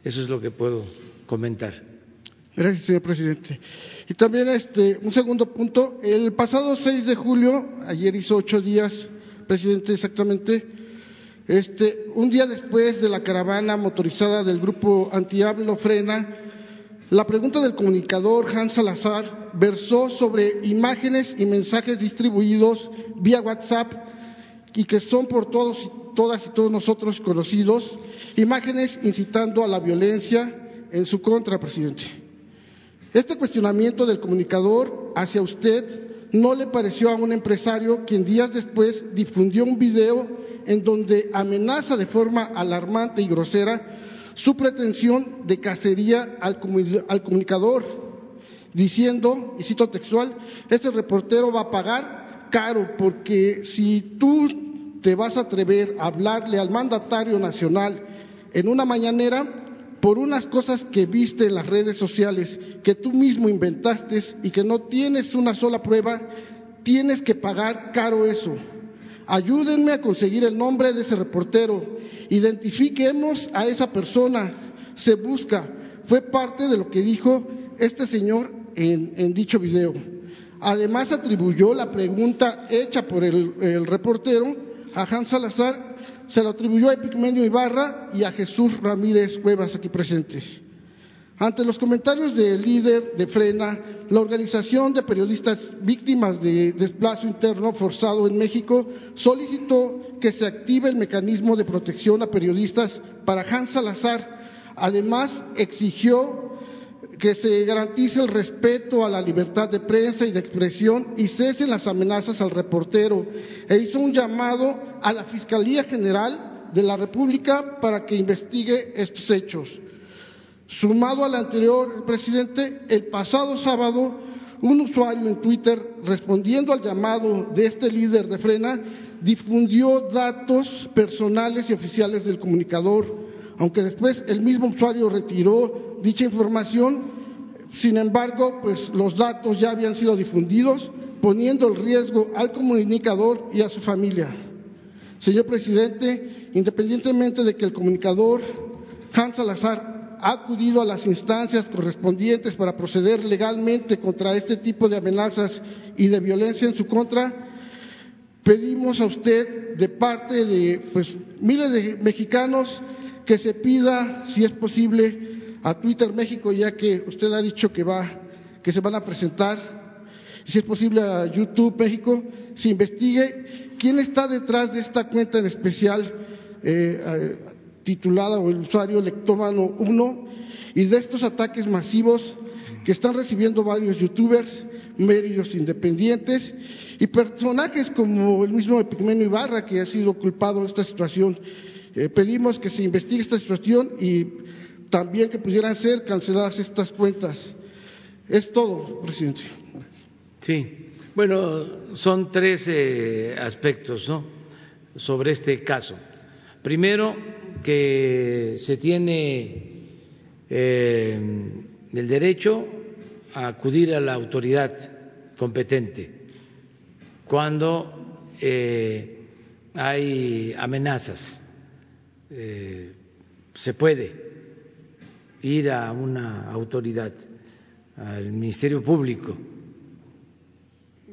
Eso es lo que puedo comentar. Gracias, señor presidente. Y también este, un segundo punto, el pasado 6 de julio, ayer hizo ocho días, presidente, exactamente, este, un día después de la caravana motorizada del grupo Antiablo Frena, la pregunta del comunicador Hans Salazar versó sobre imágenes y mensajes distribuidos vía WhatsApp y que son por todos, todas y todos nosotros conocidos, imágenes incitando a la violencia en su contra, presidente. Este cuestionamiento del comunicador hacia usted no le pareció a un empresario quien días después difundió un video en donde amenaza de forma alarmante y grosera su pretensión de cacería al, comunicador, diciendo, y cito textual, este reportero va a pagar caro porque si tú te vas a atrever a hablarle al mandatario nacional en una mañanera, por unas cosas que viste en las redes sociales, que tú mismo inventaste y que no tienes una sola prueba, tienes que pagar caro eso. Ayúdenme a conseguir el nombre de ese reportero. Identifiquemos a esa persona. Se busca. Fue parte de lo que dijo este señor en, dicho video. Además atribuyó la pregunta hecha por el, el reportero a Hans Salazar se lo atribuyó a Epigmenio Ibarra y a Jesús Ramírez Cuevas aquí presentes. Ante los comentarios del líder de Frena, la Organización de Periodistas Víctimas de Desplazo Interno Forzado en México solicitó que se active el mecanismo de protección a periodistas para Hans Salazar. Además, exigió que se garantice el respeto a la libertad de prensa y de expresión y cesen las amenazas al reportero e hizo un llamado a la Fiscalía General de la República para que investigue estos hechos. Sumado al anterior, presidente, el pasado sábado, un usuario en Twitter, respondiendo al llamado de este líder de Frena, difundió datos personales y oficiales del comunicador, aunque después el mismo usuario retiró dicha información, sin embargo, pues los datos ya habían sido difundidos, poniendo en riesgo al comunicador y a su familia. Señor presidente, independientemente de que el comunicador Hans Salazar ha acudido a las instancias correspondientes para proceder legalmente contra este tipo de amenazas y de violencia en su contra, pedimos a usted, de parte de pues, miles de mexicanos, que se pida, si es posible, a Twitter México, ya que usted ha dicho que va, que se van a presentar, si es posible a YouTube México, se investigue quién está detrás de esta cuenta en especial eh, titulada o el usuario Lectómano 1 y de estos ataques masivos que están recibiendo varios youtubers, medios independientes y personajes como el mismo Epigmenio Ibarra que ha sido culpado de esta situación. Eh, pedimos que se investigue esta situación y también que pudieran ser canceladas estas cuentas. Es todo, presidente. Sí, bueno, son tres eh, aspectos ¿no? sobre este caso. Primero, que se tiene eh, el derecho a acudir a la autoridad competente cuando eh, hay amenazas. Eh, se puede ir a una autoridad, al Ministerio Público,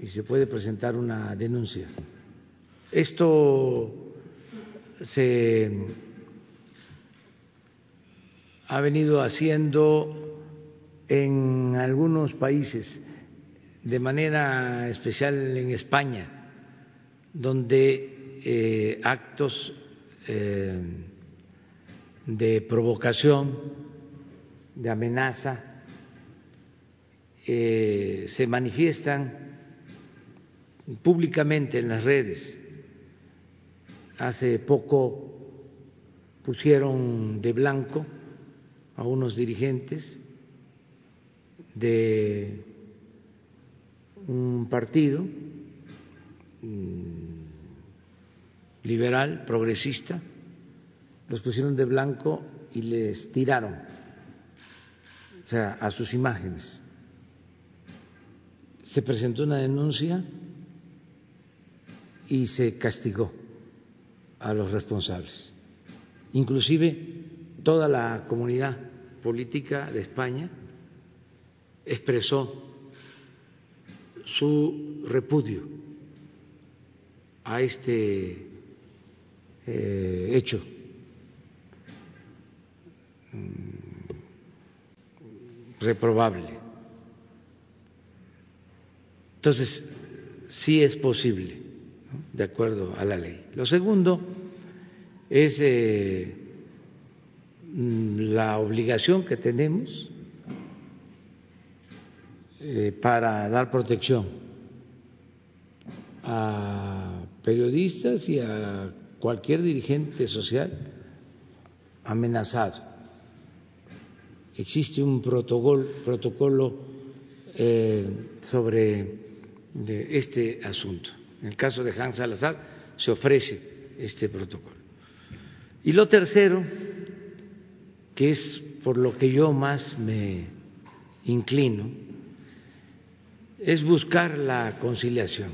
y se puede presentar una denuncia. Esto se ha venido haciendo en algunos países, de manera especial en España, donde eh, actos eh, de provocación, de amenaza, eh, se manifiestan públicamente en las redes. Hace poco pusieron de blanco a unos dirigentes de un partido mm, liberal, progresista, los pusieron de blanco y les tiraron, o sea, a sus imágenes. Se presentó una denuncia y se castigó a los responsables. Inclusive toda la comunidad política de España expresó su repudio a este eh, hecho. Reprobable. Entonces, sí es posible de acuerdo a la ley. Lo segundo es eh, la obligación que tenemos eh, para dar protección a periodistas y a cualquier dirigente social amenazado. Existe un protocolo, eh, sobre este asunto. En el caso de Hans Salazar se ofrece este protocolo. Y lo tercero, que es por lo que yo más me inclino, es buscar la conciliación,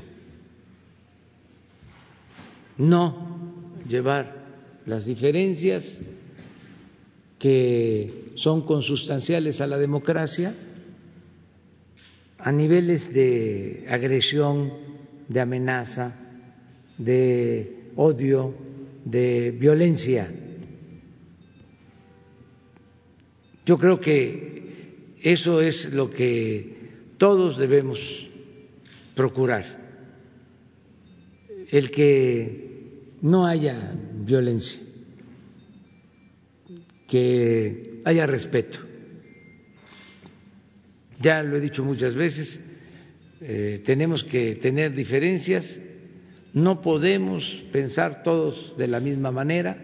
no llevar las diferencias que son consustanciales a la democracia a niveles de agresión de amenaza, de odio, de violencia. Yo creo que eso es lo que todos debemos procurar, el que no haya violencia, que haya respeto. Ya lo he dicho muchas veces, eh, tenemos que tener diferencias, no podemos pensar todos de la misma manera.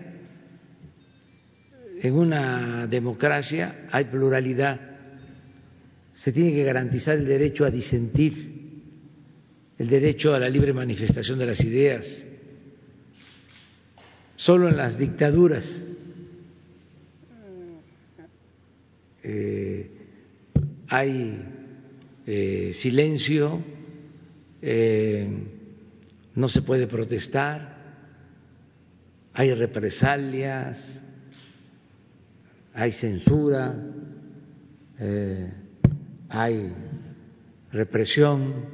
En una democracia hay pluralidad se tiene que garantizar el derecho a disentir, el derecho a la libre manifestación de las ideas. Solo en las dictaduras eh, hay eh, silencio, eh, no se puede protestar, hay represalias, hay censura hay represión,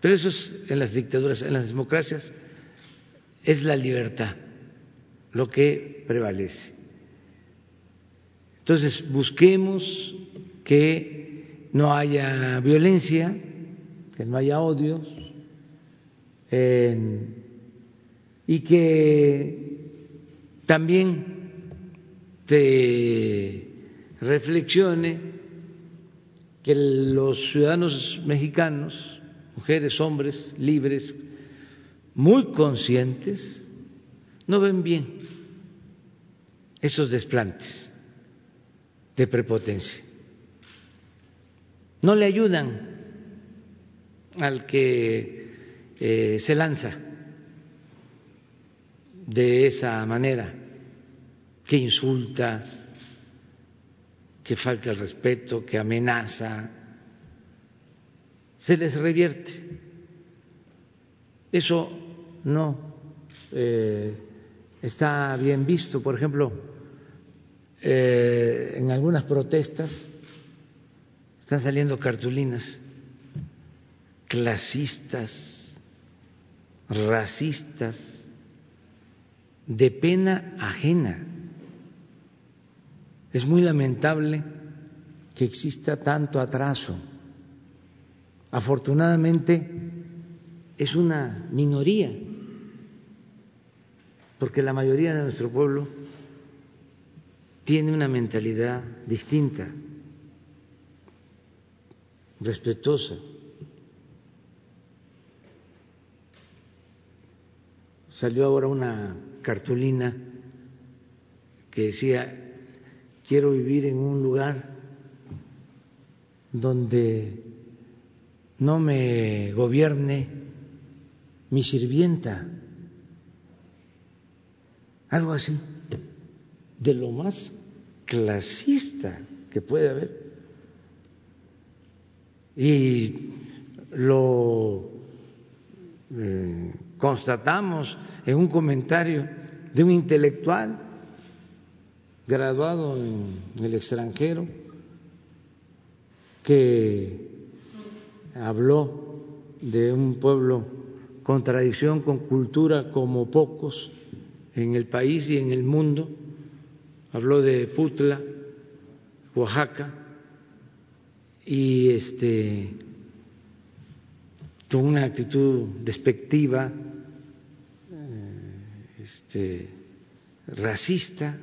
pero eso es en las dictaduras, en las democracias es la libertad lo que prevalece. Entonces, busquemos que no haya violencia, que no haya odios y que también se reflexione que los ciudadanos mexicanos, mujeres, hombres, libres, muy conscientes, no ven bien esos desplantes de prepotencia. No le ayudan al que eh, se lanza de esa manera, que insulta, que falta el respeto, que amenaza, se les revierte. Eso no eh, está bien visto. Por ejemplo, eh, en algunas protestas están saliendo cartulinas clasistas, racistas, de pena ajena. Es muy lamentable que exista tanto atraso. Afortunadamente es una minoría, porque la mayoría de nuestro pueblo tiene una mentalidad distinta, respetuosa. Salió ahora una cartulina que decía quiero vivir en un lugar donde no me gobierne mi sirvienta, algo así, de lo más clasista que puede haber. Y lo eh, constatamos en un comentario de un intelectual graduado en el extranjero, que habló de un pueblo con tradición, con cultura como pocos en el país y en el mundo, habló de Putla, Oaxaca, y este con una actitud despectiva, eh, este, racista,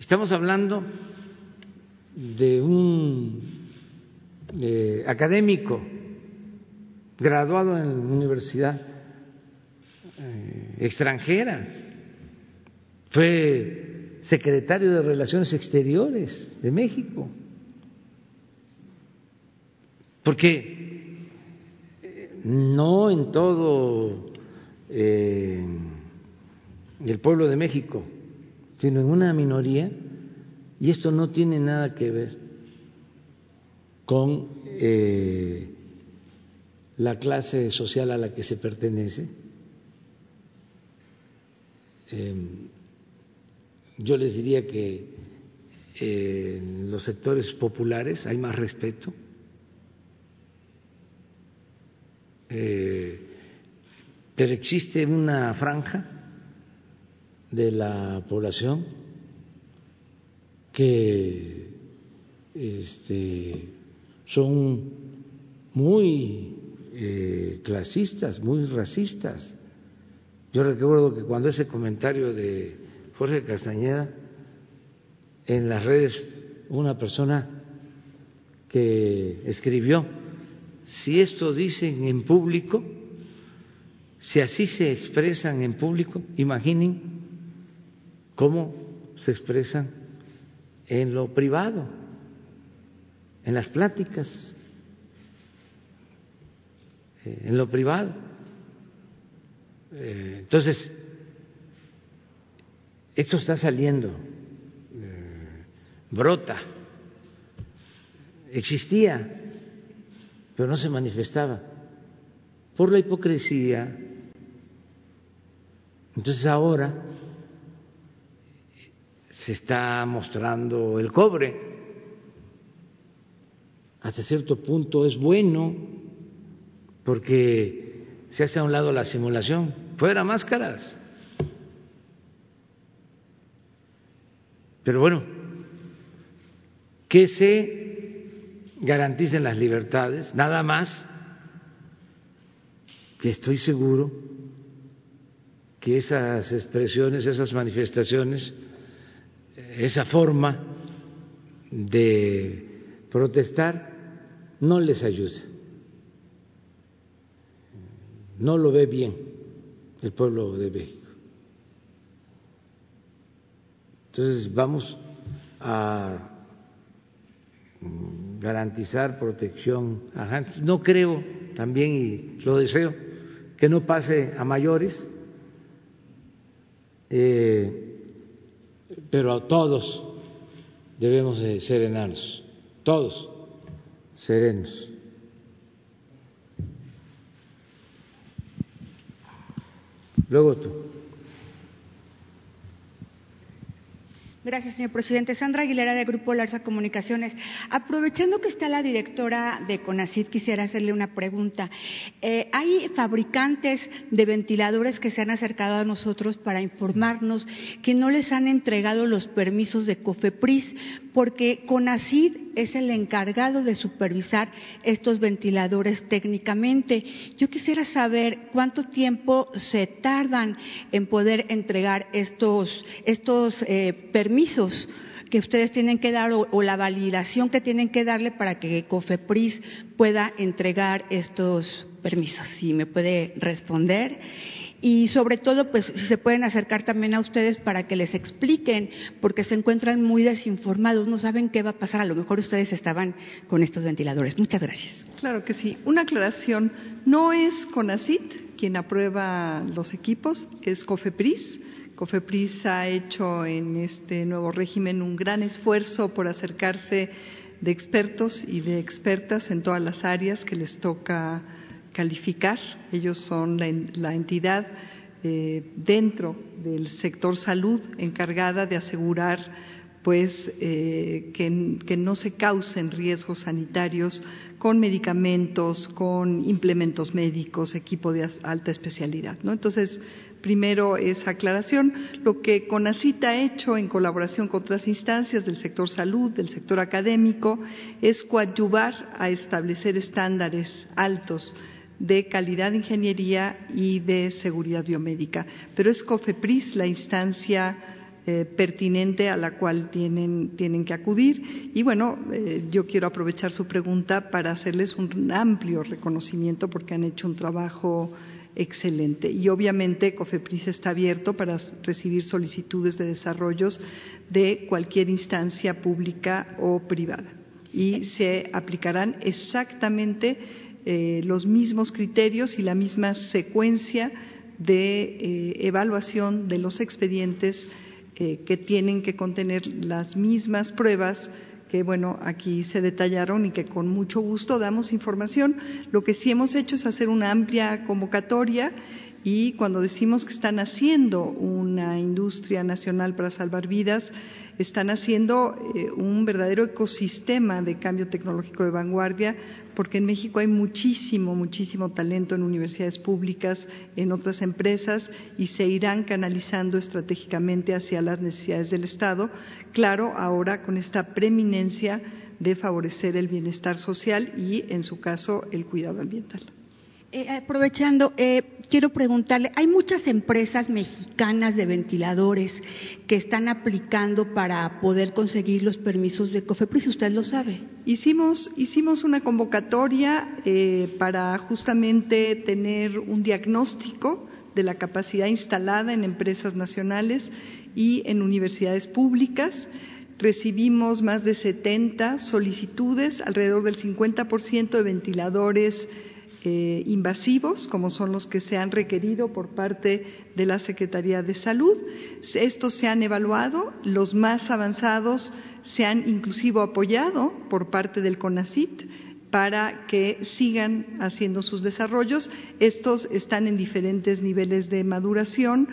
Estamos hablando de un académico graduado en universidad eh, extranjera, fue secretario de Relaciones Exteriores de México, porque eh, no en todo eh, el pueblo de México sino en una minoría, y esto no tiene nada que ver con eh, la clase social a la que se pertenece. Em, yo les diría que eh, en los sectores populares hay más respeto. Eh, pero existe una franja de la población que este, son muy eh, clasistas, muy racistas. Yo recuerdo que cuando ese comentario de Jorge Castañeda en las redes, una persona que escribió, si esto dicen en público, si así se expresan en público, imaginen cómo se expresan en lo privado, en las pláticas, eh, en lo privado. Eh, entonces, esto está saliendo, eh, brota, existía, pero no se manifestaba por la hipocresía. Entonces ahora se está mostrando el cobre. Hasta cierto punto es bueno porque se hace a un lado la simulación. Fuera máscaras. Pero bueno, que se garanticen las libertades, nada más que estoy seguro que esas expresiones, esas manifestaciones, esa forma de protestar no les ayuda, no lo ve bien el pueblo de México. Entonces vamos a garantizar protección a No creo también, y lo deseo, que no pase a mayores, eh, pero todos debemos de serenarnos, todos serenos. Luego tú. Gracias, señor presidente. Sandra Aguilera, de Grupo Larsa Comunicaciones. Aprovechando que está la directora de CONACID, quisiera hacerle una pregunta. Eh, hay fabricantes de ventiladores que se han acercado a nosotros para informarnos que no les han entregado los permisos de COFEPRIS porque CONACID es el encargado de supervisar estos ventiladores técnicamente. Yo quisiera saber cuánto tiempo se tardan en poder entregar estos, estos eh, permisos que ustedes tienen que dar o, o, la validación que tienen que darle para que COFEPRIS pueda entregar estos permisos. Si me puede responder y sobre todo pues si se pueden acercar también a ustedes para que les expliquen porque se encuentran muy desinformados, no saben qué va a pasar, a lo mejor ustedes estaban con estos ventiladores. Muchas gracias. Claro que sí. Una aclaración, no es CONACIT quien aprueba los equipos, es COFEPRIS. COFEPRIS ha hecho en este nuevo régimen un gran esfuerzo por acercarse de expertos y de expertas en todas las áreas que les toca calificar. Ellos son la, entidad eh, dentro del sector salud encargada de asegurar pues eh, que, que, no se causen riesgos sanitarios con medicamentos, con implementos médicos, equipo de alta especialidad. ¿no? Entonces, primero esa aclaración. Lo que CONACIT ha hecho en colaboración con otras instancias del sector salud, del sector académico, es coadyuvar a establecer estándares altos de calidad de ingeniería y de seguridad biomédica. Pero es COFEPRIS la instancia eh, pertinente a la cual tienen, tienen que acudir. Y bueno, eh, yo quiero aprovechar su pregunta para hacerles un amplio reconocimiento porque han hecho un trabajo excelente. Y obviamente COFEPRIS está abierto para recibir solicitudes de desarrollos de cualquier instancia pública o privada. Y se aplicarán exactamente eh, los mismos criterios y la misma secuencia de eh, evaluación de los expedientes eh, que tienen que contener las mismas pruebas que, bueno, aquí se detallaron y que con mucho gusto damos información. Lo que sí hemos hecho es hacer una amplia convocatoria y cuando decimos que están haciendo una industria nacional para salvar vidas, están haciendo eh, un verdadero ecosistema de cambio tecnológico de vanguardia, porque en México hay muchísimo, muchísimo talento en universidades públicas, en otras empresas, y se irán canalizando estratégicamente hacia las necesidades del Estado. Claro, ahora con esta preeminencia de favorecer el bienestar social y, en su caso, el cuidado ambiental. Eh, aprovechando, eh, quiero preguntarle, hay muchas empresas mexicanas de ventiladores que están aplicando para poder conseguir los permisos de COFEPRIS, usted lo sabe. Hicimos, hicimos una convocatoria eh, para justamente tener un diagnóstico de la capacidad instalada en empresas nacionales y en universidades públicas. Recibimos más de 70 solicitudes, alrededor del 50% de ventiladores eh, invasivos, como son los que se han requerido por parte de la Secretaría de Salud. Estos se han evaluado, los más avanzados se han inclusive apoyado por parte del CONACIT para que sigan haciendo sus desarrollos. Estos están en diferentes niveles de maduración.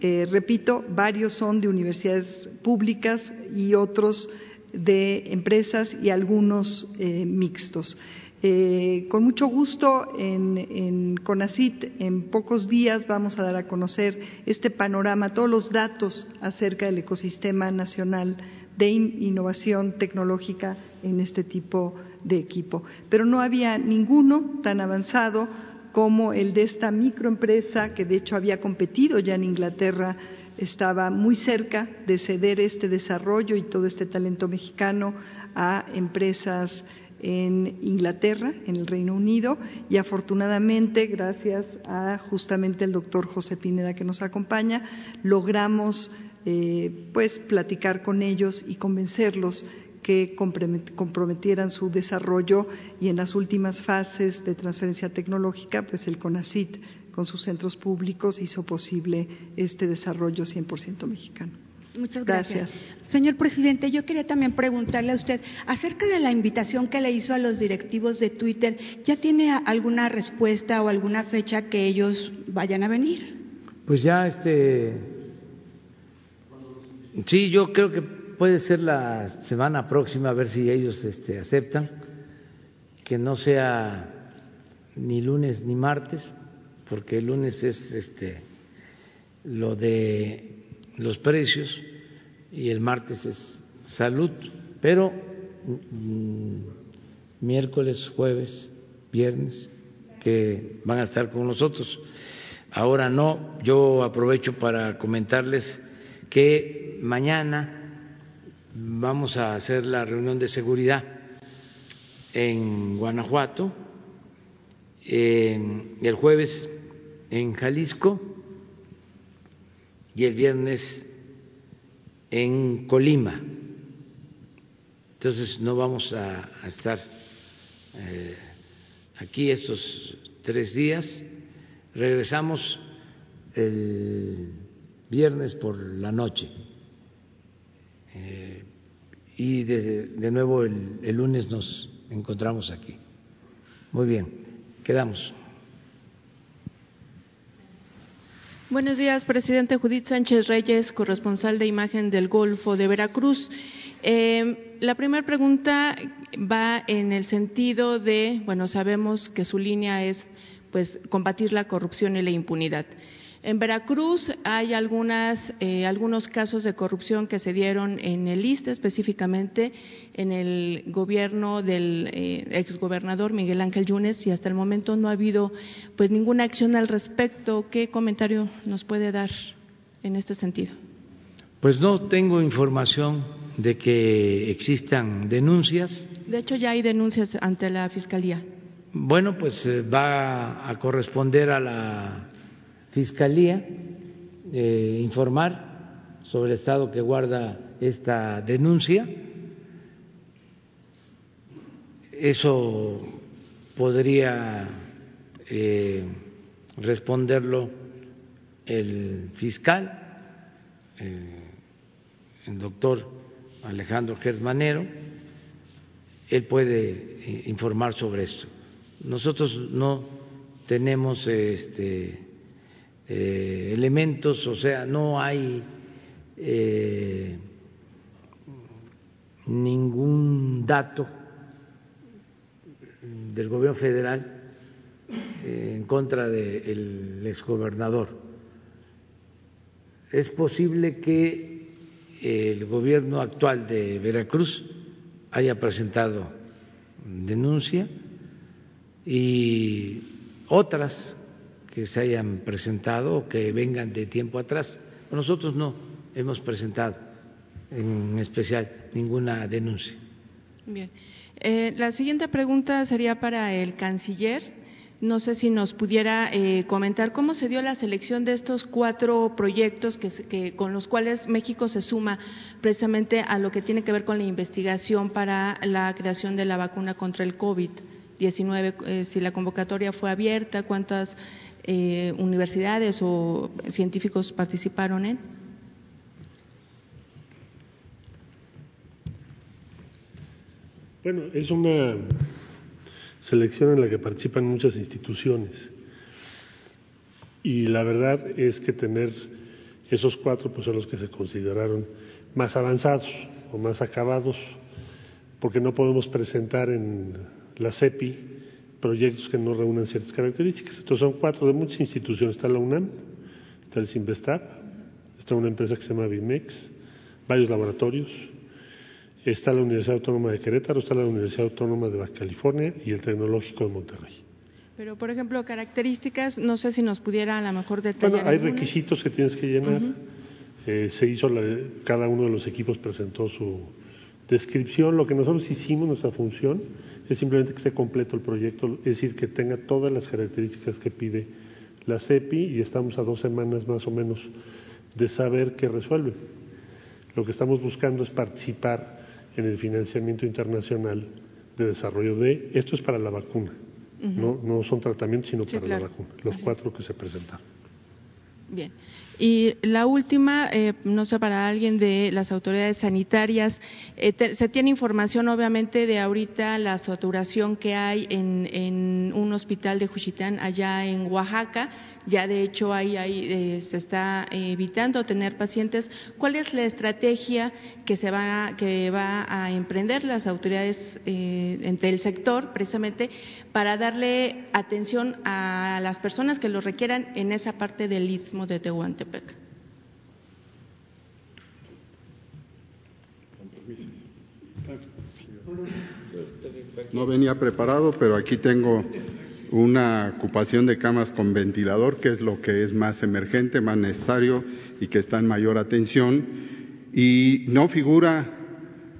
Eh, repito, varios son de universidades públicas y otros de empresas y algunos eh, mixtos. Eh, con mucho gusto en, en, CONACIT en pocos días vamos a dar a conocer este panorama, todos los datos acerca del ecosistema nacional de innovación tecnológica en este tipo de equipo. Pero no había ninguno tan avanzado como el de esta microempresa que de hecho había competido ya en Inglaterra, estaba muy cerca de ceder este desarrollo y todo este talento mexicano a empresas en Inglaterra, en el Reino Unido, y afortunadamente, gracias a justamente el doctor José Pineda que nos acompaña, logramos eh, pues platicar con ellos y convencerlos que comprometieran su desarrollo y en las últimas fases de transferencia tecnológica, pues el CONACIT con sus centros públicos hizo posible este desarrollo 100% mexicano. Muchas gracias. Señor presidente, yo quería también preguntarle a usted acerca de la invitación que le hizo a los directivos de Twitter. ¿Ya tiene alguna respuesta o alguna fecha que ellos vayan a venir? Pues ya, este. Sí, yo creo que puede ser la semana próxima, a ver si ellos este, aceptan, que no sea ni lunes ni martes, porque el lunes es este, lo de los precios y el martes es salud, pero mm, miércoles, jueves, viernes, que van a estar con nosotros. Ahora no, yo aprovecho para comentarles que mañana vamos a hacer la reunión de seguridad en Guanajuato, el jueves en Jalisco y el viernes en Colima. Entonces no vamos a, estar eh, aquí estos tres días. Regresamos el viernes por la noche eh, y de, nuevo el lunes nos encontramos aquí. Muy bien, quedamos. Buenos días, presidente Judith Sánchez Reyes, corresponsal de imagen del Golfo de Veracruz. Eh, la primera pregunta va en el sentido de, bueno, sabemos que su línea es, pues, combatir la corrupción y la impunidad. En Veracruz hay algunas, eh, algunos casos de corrupción que se dieron en el ISTE, específicamente en el gobierno del eh, exgobernador Miguel Ángel Yunes, y hasta el momento no ha habido pues ninguna acción al respecto. ¿Qué comentario nos puede dar en este sentido? Pues no tengo información de que existan denuncias. De hecho, ya hay denuncias ante la Fiscalía. Bueno, pues eh, va a corresponder a la Fiscalía eh, informar sobre el estado que guarda esta denuncia. Eso podría eh, responderlo el fiscal, eh, el doctor Alejandro Germanero. Él puede informar sobre esto. Nosotros no tenemos este, eh, elementos, o sea, no hay eh, ningún dato del gobierno federal en contra del exgobernador. Es posible que el gobierno actual de Veracruz haya presentado denuncia y otras que se hayan presentado o que vengan de tiempo atrás. Nosotros no hemos presentado en especial ninguna denuncia. Bien. Eh, la siguiente pregunta sería para el canciller. No sé si nos pudiera eh, comentar cómo se dio la selección de estos cuatro proyectos que, con los cuales México se suma precisamente a lo que tiene que ver con la investigación para la creación de la vacuna contra el COVID-19. Eh, si la convocatoria fue abierta, cuántas universidades o científicos participaron en. Bueno, es una selección en la que participan muchas instituciones. Y la verdad es que tener esos cuatro pues son los que se consideraron más avanzados o más acabados, porque no podemos presentar en la CEPI proyectos que no reúnan ciertas características. Entonces son cuatro de muchas instituciones. Está la UNAM, está el CIMBESTAP, está una empresa que se llama BIMEX, varios laboratorios, está la Universidad Autónoma de Querétaro, está la Universidad Autónoma de Baja California y el Tecnológico de Monterrey. Pero, por ejemplo, características, no sé si nos pudiera a lo mejor detallar. Bueno, hay requisitos que tienes que llenar. Eh, se hizo, cada uno de los equipos presentó su descripción. Lo que nosotros hicimos, nuestra función, es simplemente que esté completo el proyecto, es decir, que tenga todas las características que pide la CEPI y estamos a dos semanas más o menos de saber qué resuelve. Lo que estamos buscando es participar en el financiamiento internacional de desarrollo de, esto es para la vacuna, no, no son tratamientos, sino para la vacuna, los cuatro que se presentaron. Bien. Y la última, eh, no sé, para alguien de las autoridades sanitarias, eh, se tiene información obviamente de ahorita la saturación que hay en, en un hospital de Juchitán allá en Oaxaca. Ya de hecho ahí, ahí eh, se está evitando tener pacientes. ¿Cuál es la estrategia que se va, que va a emprender las autoridades del sector precisamente para darle atención a las personas que lo requieran en esa parte del istmo de Tehuantepec? No venía preparado, pero aquí tengo una ocupación de camas con ventilador, que es lo que es más emergente, más necesario y que está en mayor atención. Y no figura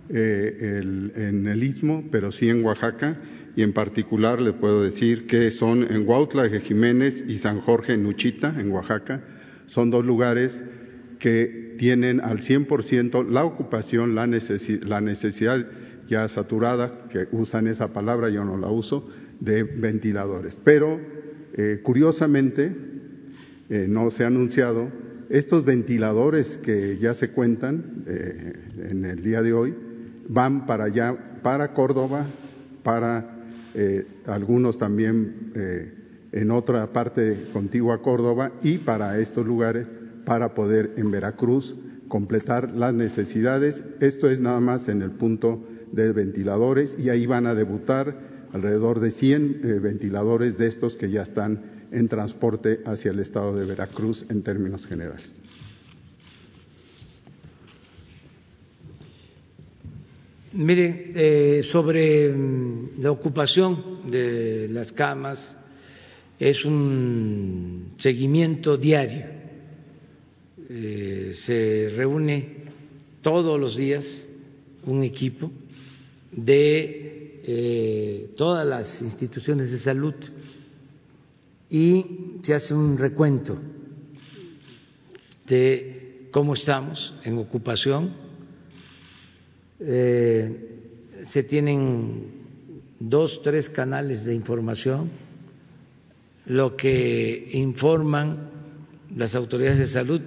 eh, en el istmo, pero sí en Oaxaca, y en particular le puedo decir que son en Huautla de Jiménez y San Jorge en en Oaxaca, son dos lugares que tienen al 100% la ocupación, la, necesidad ya saturada, que usan esa palabra, yo no la uso, de ventiladores. Pero, eh, curiosamente, eh, no se ha anunciado, estos ventiladores que ya se cuentan eh, en el día de hoy van para allá, para Córdoba, para algunos también en otra parte contigua a Córdoba y para estos lugares para poder en Veracruz completar las necesidades. Esto es nada más en el punto de ventiladores y ahí van a debutar alrededor de 100 eh, ventiladores de estos que ya están en transporte hacia el estado de Veracruz en términos generales. Mire, eh, sobre mm, la ocupación de las camas, es un seguimiento diario. Eh, se reúne todos los días un equipo de eh, todas las instituciones de salud y se hace un recuento de cómo estamos en ocupación. Eh, se tienen dos, tres canales de información lo que informan las autoridades de salud,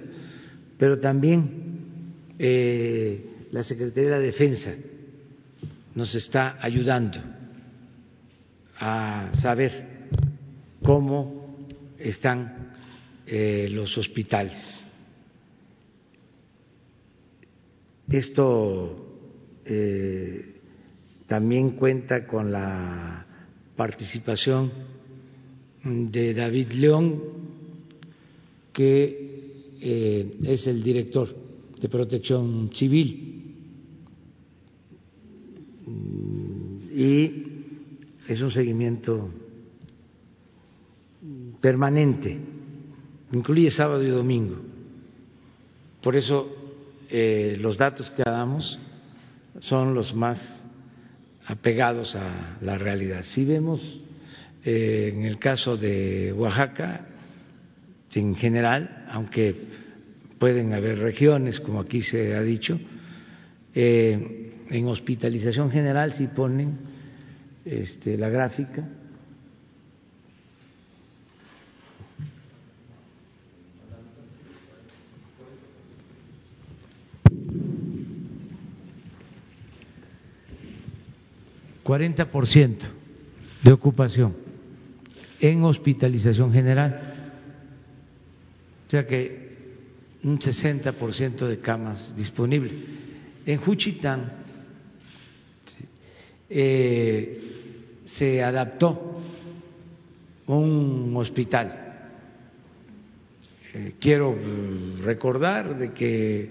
pero también eh, la Secretaría de la Defensa nos está ayudando a saber cómo están eh, los hospitales. Esto eh, también cuenta con la participación de David León, que eh, es el director de protección civil. Y es un seguimiento permanente, incluye sábado y domingo. Por eso eh, los datos que damos son los más apegados a la realidad. Si vemos eh, en el caso de Oaxaca, en general, aunque pueden haber regiones, como aquí se ha dicho, eh, en hospitalización general si ponen este, la gráfica. Cuarenta por ciento de ocupación en hospitalización general. O sea que un 60% de camas disponibles. En Juchitán eh, se adaptó un hospital. Eh, quiero recordar de que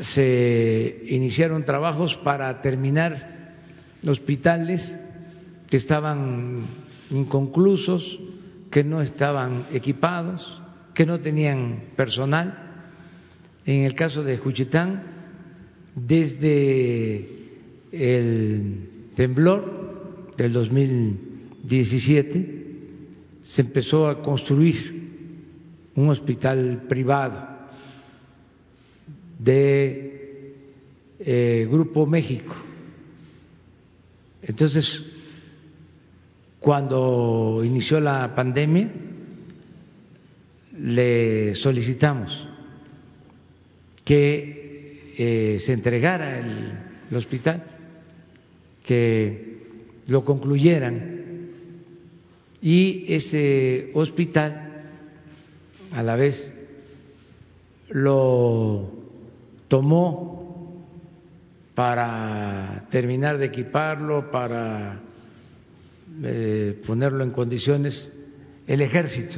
se iniciaron trabajos para terminar hospitales que estaban inconclusos, que no estaban equipados, que no tenían personal. En el caso de Juchitán, desde el temblor del 2017 se empezó a construir un hospital privado de eh, Grupo México. Entonces, cuando inició la pandemia, le solicitamos que eh, se entregara el, hospital, que lo concluyeran y ese hospital a la vez lo tomó para terminar de equiparlo, para eh, ponerlo en condiciones el ejército,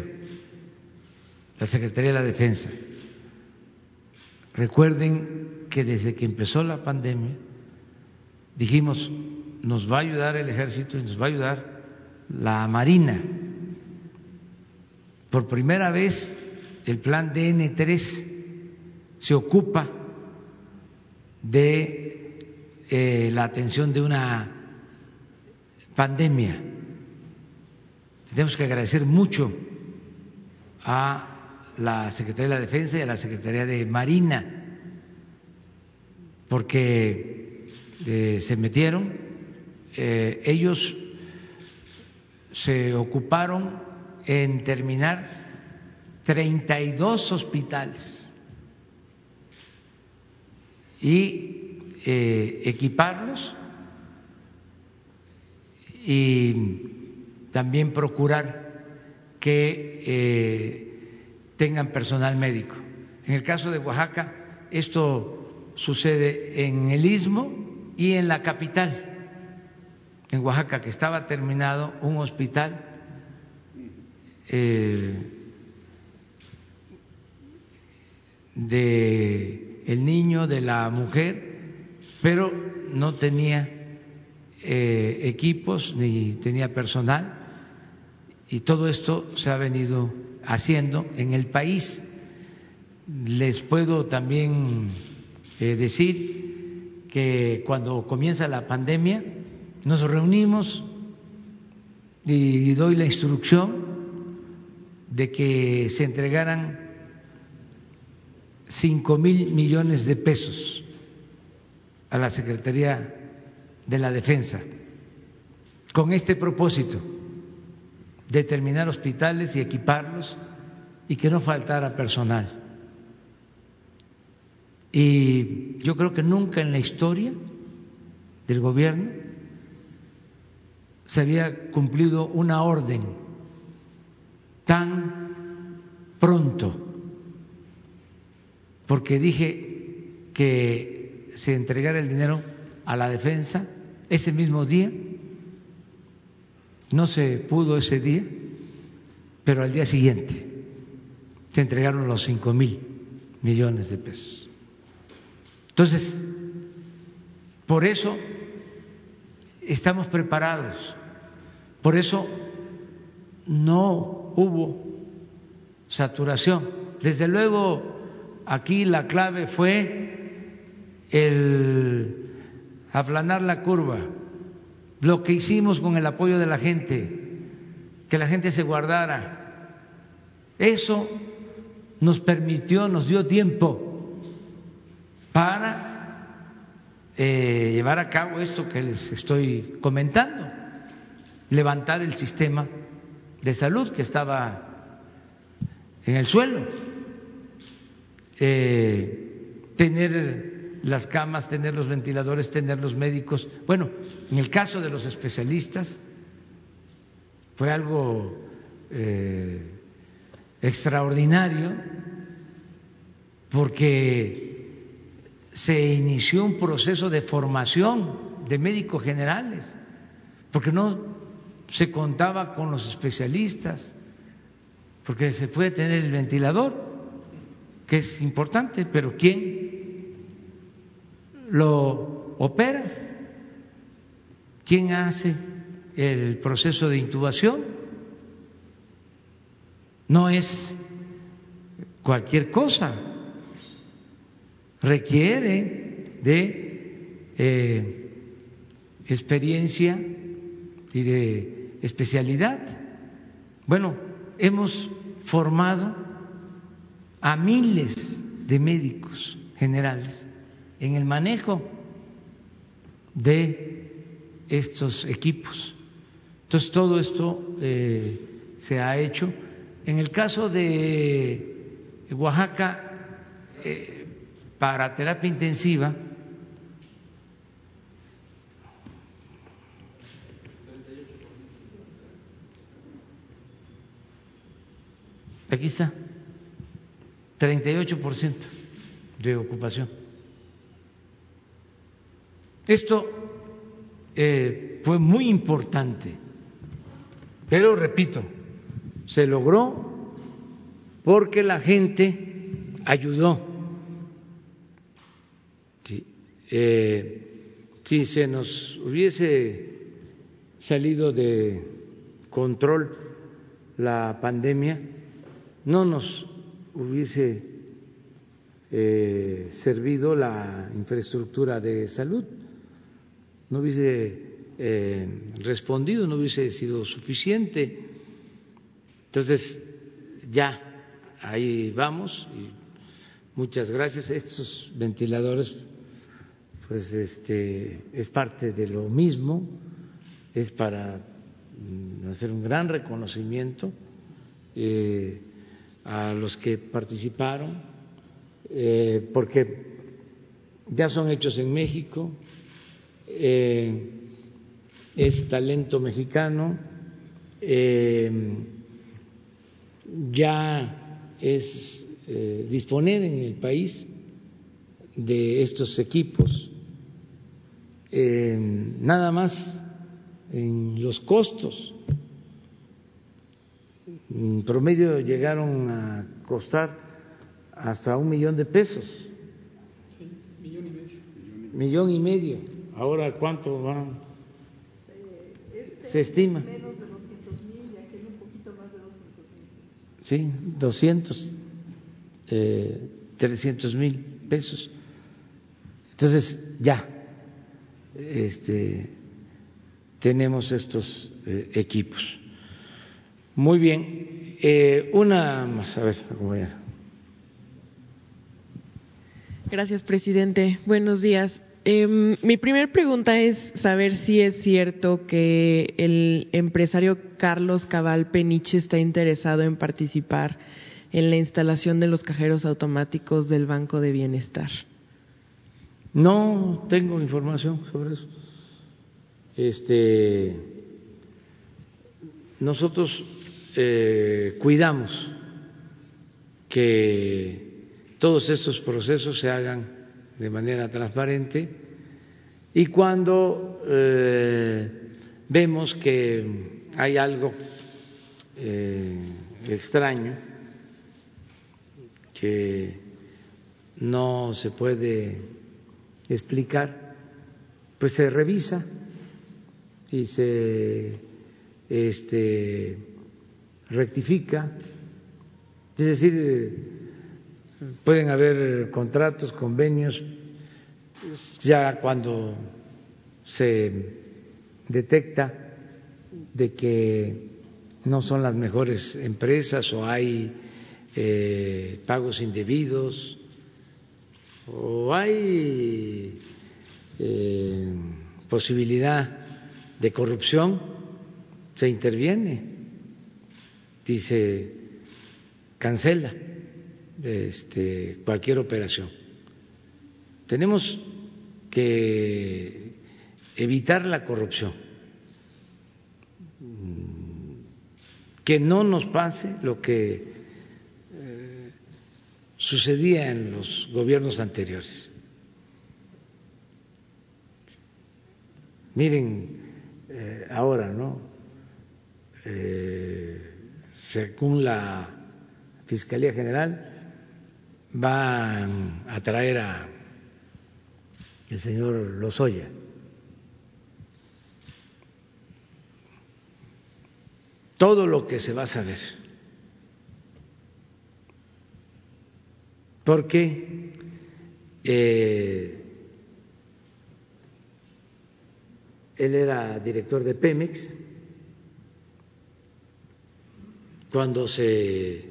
la Secretaría de la Defensa. Recuerden que desde que empezó la pandemia dijimos, nos va a ayudar el ejército y nos va a ayudar la Marina. Por primera vez el plan DN3 se ocupa de eh, la atención de una pandemia. Tenemos que agradecer mucho a la Secretaría de la Defensa y a la Secretaría de Marina, porque eh, se metieron, eh, ellos se ocuparon en terminar 32 hospitales y eh, equiparlos y también procurar que eh, tengan personal médico. En el caso de Oaxaca, esto sucede en el istmo y en la capital, en Oaxaca, que estaba terminado un hospital eh, de el niño, de la mujer, pero no tenía eh, equipos ni tenía personal y todo esto se ha venido haciendo en el país. Les puedo también eh, decir que cuando comienza la pandemia nos reunimos y doy la instrucción de que se entregaran cinco mil millones de pesos a la Secretaría de la defensa, con este propósito de terminar hospitales y equiparlos y que no faltara personal. Y yo creo que nunca en la historia del gobierno se había cumplido una orden tan pronto, porque dije que se entregara el dinero a la defensa ese mismo día, no se pudo ese día, pero al día siguiente se entregaron los cinco mil millones de pesos. Entonces, por eso estamos preparados. Por eso no hubo saturación. Desde luego, aquí la clave fue el aplanar la curva, lo que hicimos con el apoyo de la gente, que la gente se guardara. Eso nos permitió, nos dio tiempo para eh, llevar a cabo esto que les estoy comentando, levantar el sistema de salud que estaba en el suelo, eh, tener las camas, tener los ventiladores, tener los médicos. Bueno, en el caso de los especialistas fue algo eh, extraordinario porque se inició un proceso de formación de médicos generales, porque no se contaba con los especialistas, porque se puede tener el ventilador, que es importante, pero ¿quién lo opera? ¿Quién hace el proceso de intubación? No es cualquier cosa, requiere de eh, experiencia y de especialidad. Bueno, hemos formado a miles de médicos generales en el manejo de estos equipos. Entonces, todo esto eh, se ha hecho. En el caso de Oaxaca, eh, para terapia intensiva, Aquí está, 38% de ocupación. Esto eh, fue muy importante, pero repito, se logró porque la gente ayudó. Eh, si se nos hubiese salido de control la pandemia, no nos hubiese eh, servido la infraestructura de salud, no hubiese eh, respondido, no hubiese sido suficiente. Entonces, ya, ahí vamos. Y muchas gracias. Estos ventiladores, pues, este, es parte de lo mismo, es para mm, hacer un gran reconocimiento. Eh, a los que participaron, eh, porque ya son hechos en México, eh, es talento mexicano, eh, ya es disponer en el país de estos equipos, nada más en los costos en promedio llegaron a costar hasta un millón de pesos. millón y medio. Millón y medio. Ahora, ¿cuánto van? Se estima. Menos de 200 mil y aquel un poquito más de 200 mil pesos. Sí, 200, eh, 300 mil pesos. Entonces, ya, este, tenemos estos eh, equipos. Muy bien. Eh, una más, a ver, Gracias, presidente. Buenos días. Eh, mi primera pregunta es saber si es cierto que el empresario Carlos Cabal Peniche está interesado en participar en la instalación de los cajeros automáticos del Banco de Bienestar. No tengo información sobre eso. Este, nosotros eh, cuidamos que todos estos procesos se hagan de manera transparente y cuando eh, vemos que hay algo eh, extraño que no se puede explicar, pues se revisa y se este, rectifica. Es decir, pueden haber contratos, convenios, ya cuando se detecta de que no son las mejores empresas o hay eh, pagos indebidos o hay eh, posibilidad de corrupción, se interviene y se cancela este, cualquier operación. Tenemos que evitar la corrupción, que no nos pase lo que eh, sucedía en los gobiernos anteriores. Miren eh, ahora, ¿no? Eh, según la Fiscalía General, van a traer a el señor Lozoya. Todo lo que se va a saber. Porque eh, él era director de Pemex cuando se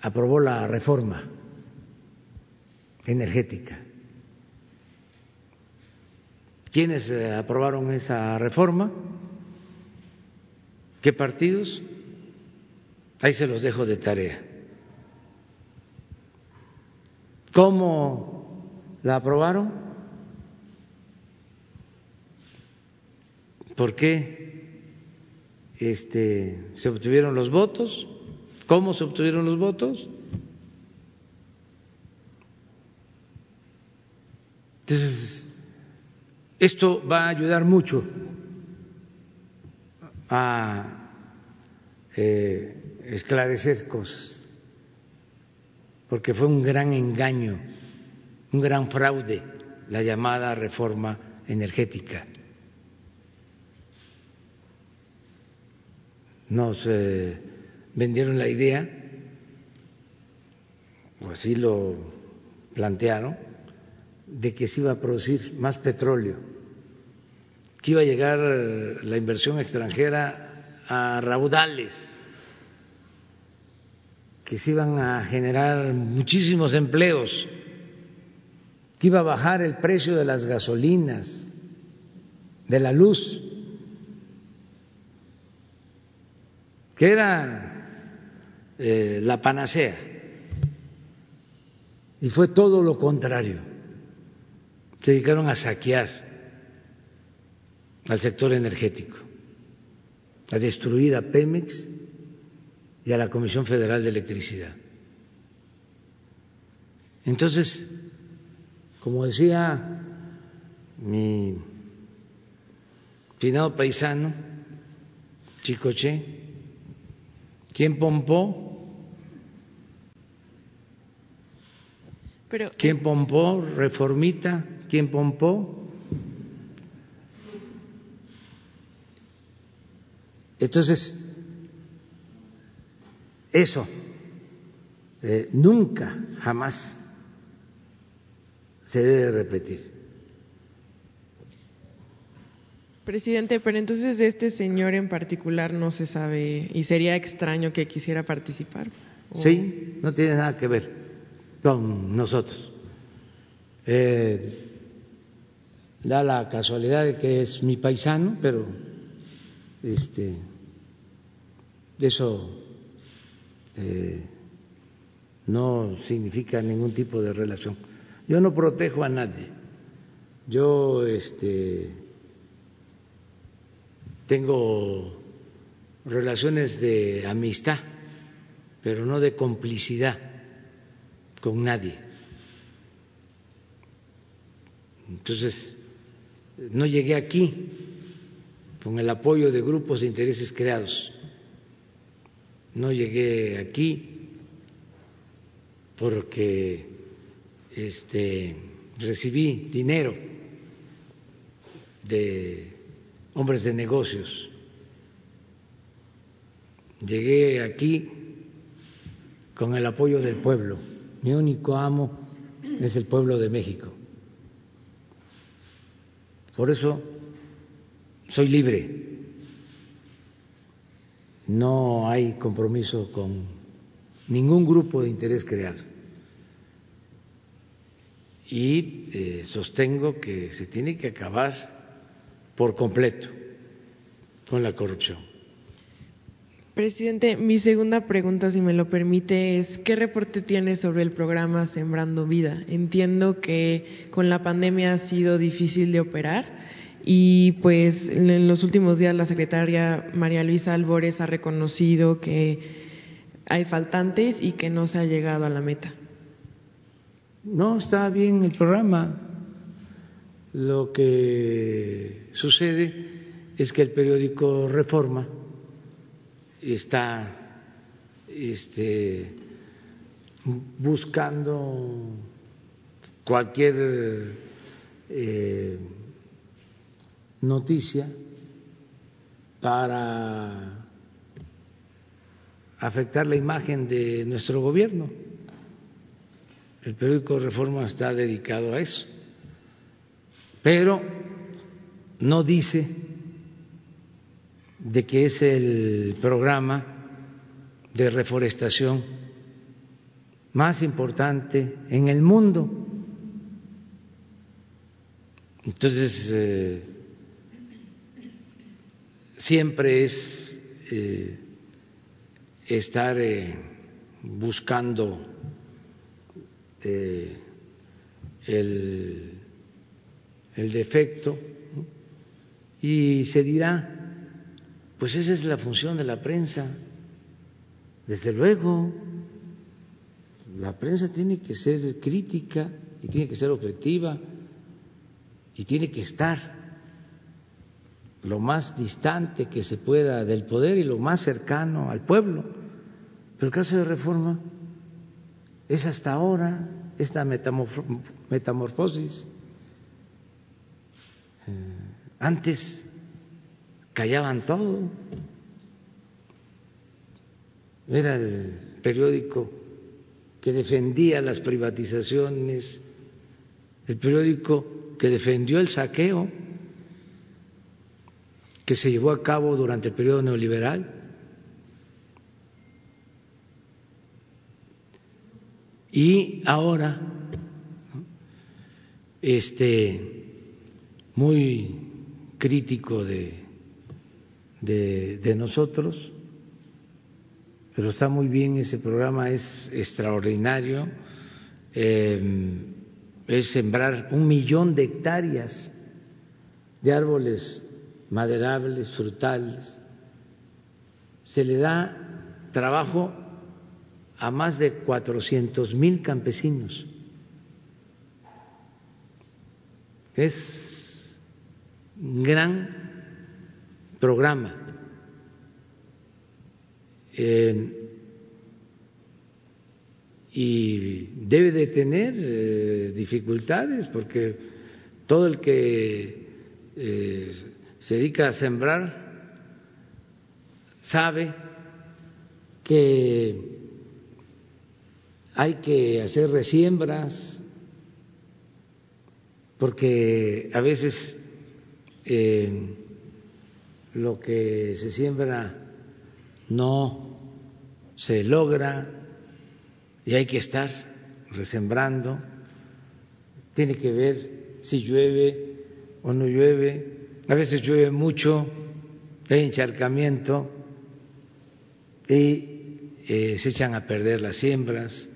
aprobó la reforma energética. ¿Quiénes eh, aprobaron esa reforma? ¿Qué partidos? Ahí se los dejo de tarea. ¿Cómo la aprobaron? ¿Por qué este, se obtuvieron los votos? ¿Cómo se obtuvieron los votos? Entonces, esto va a ayudar mucho a eh, esclarecer cosas, porque fue un gran engaño, un gran fraude la llamada reforma energética. Nos eh, vendieron la idea, o así lo plantearon, de que se iba a producir más petróleo, que iba a llegar la inversión extranjera a raudales, que se iban a generar muchísimos empleos, que iba a bajar el precio de las gasolinas, de la luz, que era eh, la panacea. Y fue todo lo contrario se dedicaron a saquear al sector energético, a destruir a Pemex y a la Comisión Federal de Electricidad. Entonces, como decía mi finado paisano, Chicoche, ¿quién pompó? ¿Quién pompó? Reformita ¿Quién pompó? Entonces, eso eh, nunca, jamás se debe repetir. Presidente, pero entonces de este señor en particular no se sabe y sería extraño que quisiera participar. Sí, no tiene nada que ver con nosotros. Eh, da la casualidad de que es mi paisano, pero este, eso eh, no significa ningún tipo de relación. Yo no protejo a nadie. Yo este, tengo relaciones de amistad, pero no de complicidad con nadie. Entonces, no llegué aquí con el apoyo de grupos de intereses creados. No llegué aquí porque este, recibí dinero de hombres de negocios. Llegué aquí con el apoyo del pueblo. Mi único amo es el pueblo de México. Por eso soy libre. No hay compromiso con ningún grupo de interés creado. Y eh, sostengo que se tiene que acabar por completo con la corrupción. Presidente, mi segunda pregunta, si me lo permite, es ¿qué reporte tiene sobre el programa Sembrando Vida? Entiendo que con la pandemia ha sido difícil de operar y pues en los últimos días la secretaria María Luisa Albores ha reconocido que hay faltantes y que no se ha llegado a la meta. No, está bien el programa. Lo que sucede es que el periódico Reforma está este, buscando cualquier eh, noticia para afectar la imagen de nuestro gobierno. El periódico Reforma está dedicado a eso, pero no dice de que es el programa de reforestación más importante en el mundo. Entonces, eh, siempre es eh, estar eh, buscando el, el defecto y se dirá pues esa es la función de la prensa. Desde luego, la prensa tiene que ser crítica y tiene que ser objetiva y tiene que estar lo más distante que se pueda del poder y lo más cercano al pueblo. Pero el caso de reforma es hasta ahora esta metamorfosis. Antes callaban todo. Era el periódico que defendía las privatizaciones, el periódico que defendió el saqueo que se llevó a cabo durante el periodo neoliberal. Y ahora, este, muy crítico de de, nosotros, pero está muy bien, ese programa es extraordinario, em, es sembrar un millón de hectáreas de árboles maderables, frutales, se le da trabajo a más de cuatrocientos mil campesinos. Es gran programa. Y debe de tener eh, dificultades porque todo el que eh, se dedica a sembrar sabe que hay que hacer resiembras porque a veces lo que se siembra no se logra y hay que estar resembrando. Tiene que ver si llueve o no llueve. A veces llueve mucho, hay encharcamiento y eh, se echan a perder las siembras.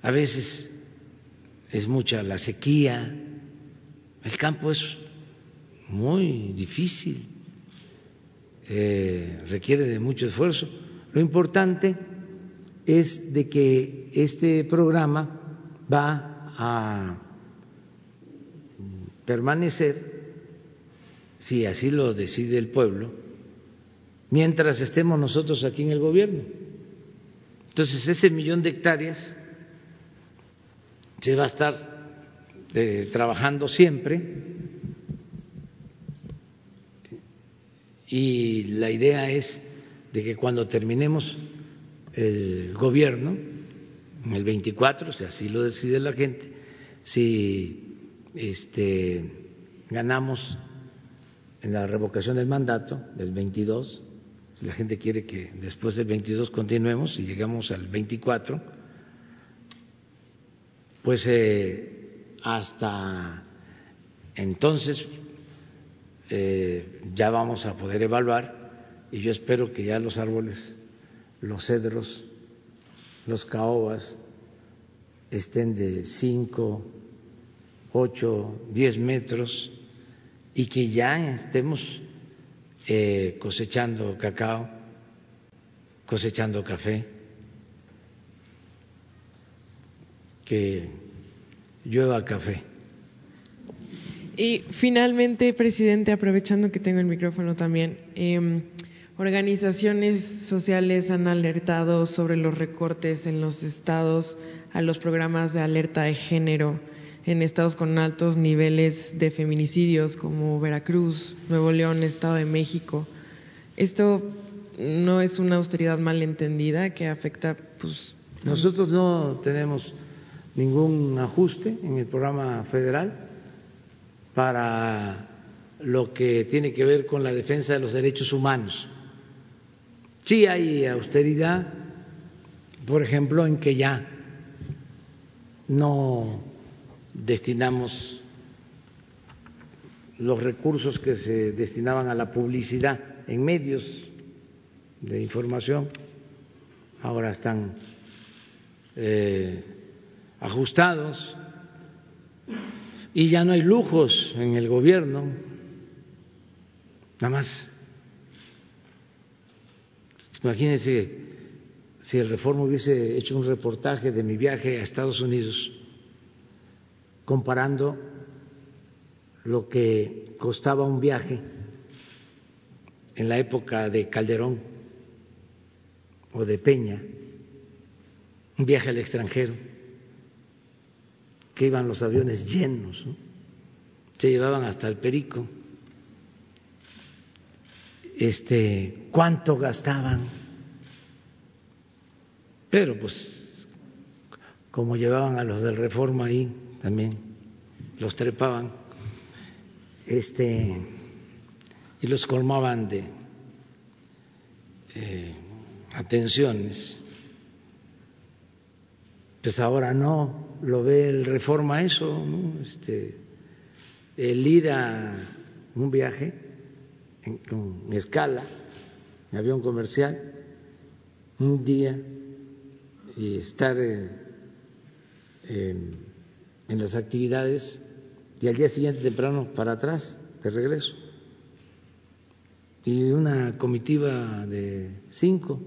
A veces es mucha la sequía. El campo es muy difícil eh, requiere de mucho esfuerzo. Lo importante es de que este programa va a permanecer, si así lo decide el pueblo, mientras estemos nosotros aquí en el gobierno. Entonces, ese millón de hectáreas se va a estar eh, trabajando siempre y la idea es de que cuando terminemos el gobierno, en el 24, si así lo decide la gente, si este, ganamos en la revocación del mandato del 22, si la gente quiere que después del 22 continuemos y llegamos al 24, pues eh, hasta entonces eh, ya vamos a poder evaluar y yo espero que ya los árboles, los cedros, los caobas estén de 5, 8, 10 metros y que ya estemos eh, cosechando cacao, cosechando café, que llueva café. Y finalmente, presidente, aprovechando que tengo el micrófono también, eh, organizaciones sociales han alertado sobre los recortes en los estados a los programas de alerta de género en estados con altos niveles de feminicidios como Veracruz, Nuevo León, Estado de México. Esto no es una austeridad mal entendida que afecta, pues. Nosotros no tenemos ningún ajuste en el programa federal para lo que tiene que ver con la defensa de los derechos humanos. Sí hay austeridad, por ejemplo, en que ya no destinamos los recursos que se destinaban a la publicidad en medios de información, ahora están eh, ajustados y ya no hay lujos en el gobierno, nada más. Imagínense si el Reforma hubiese hecho un reportaje de mi viaje a Estados Unidos comparando lo que costaba un viaje en la época de Calderón o de Peña, un viaje al extranjero que iban los aviones llenos, se llevaban hasta el perico. Este, ¿cuánto gastaban? Pero pues como llevaban a los del Reforma ahí también los trepaban este y los colmaban de eh, atenciones pues ahora no lo ve el reforma eso, este, el ir a un viaje en, con escala, en avión comercial, un día y estar en las actividades y al día siguiente temprano para atrás, de regreso. Y una comitiva de cinco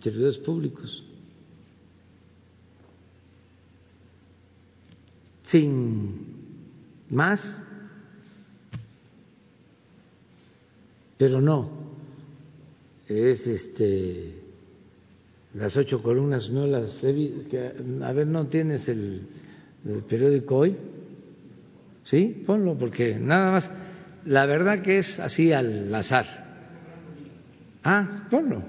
servidores públicos sin más, pero no, es este las ocho columnas no las he a ver no tienes el, el periódico hoy sí ponlo porque nada más la verdad que es así al azar. Ah ponlo.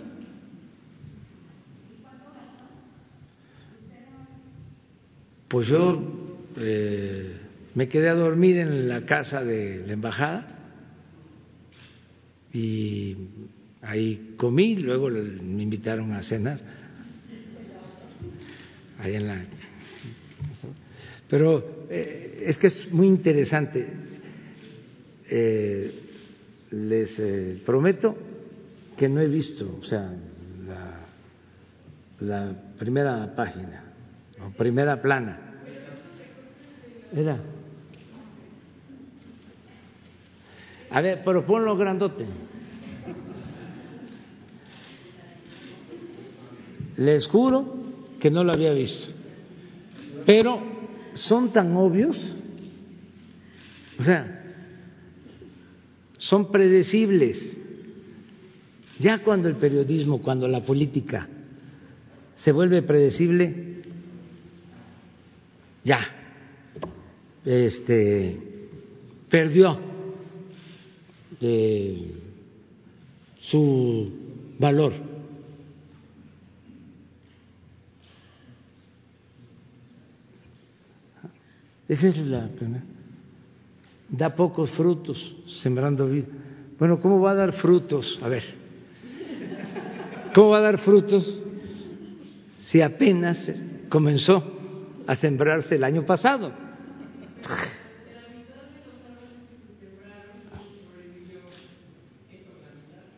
Pues yo eh, me quedé a dormir en la casa de la embajada y ahí comí, luego me invitaron a cenar. Ahí en la. Pero eh, es que es muy interesante. Eh, les prometo que no he visto, o sea, la, la primera página o primera plana A ver, pero ponlo grandote. Les juro que no lo había visto. Pero son tan obvios, o sea, son predecibles. Ya cuando el periodismo, cuando la política se vuelve predecible, ya este, perdió su valor. Esa es la pena. Da pocos frutos sembrando vida. Bueno, ¿cómo va a dar frutos? A ver, ¿cómo va a dar frutos si apenas comenzó a sembrarse el año pasado?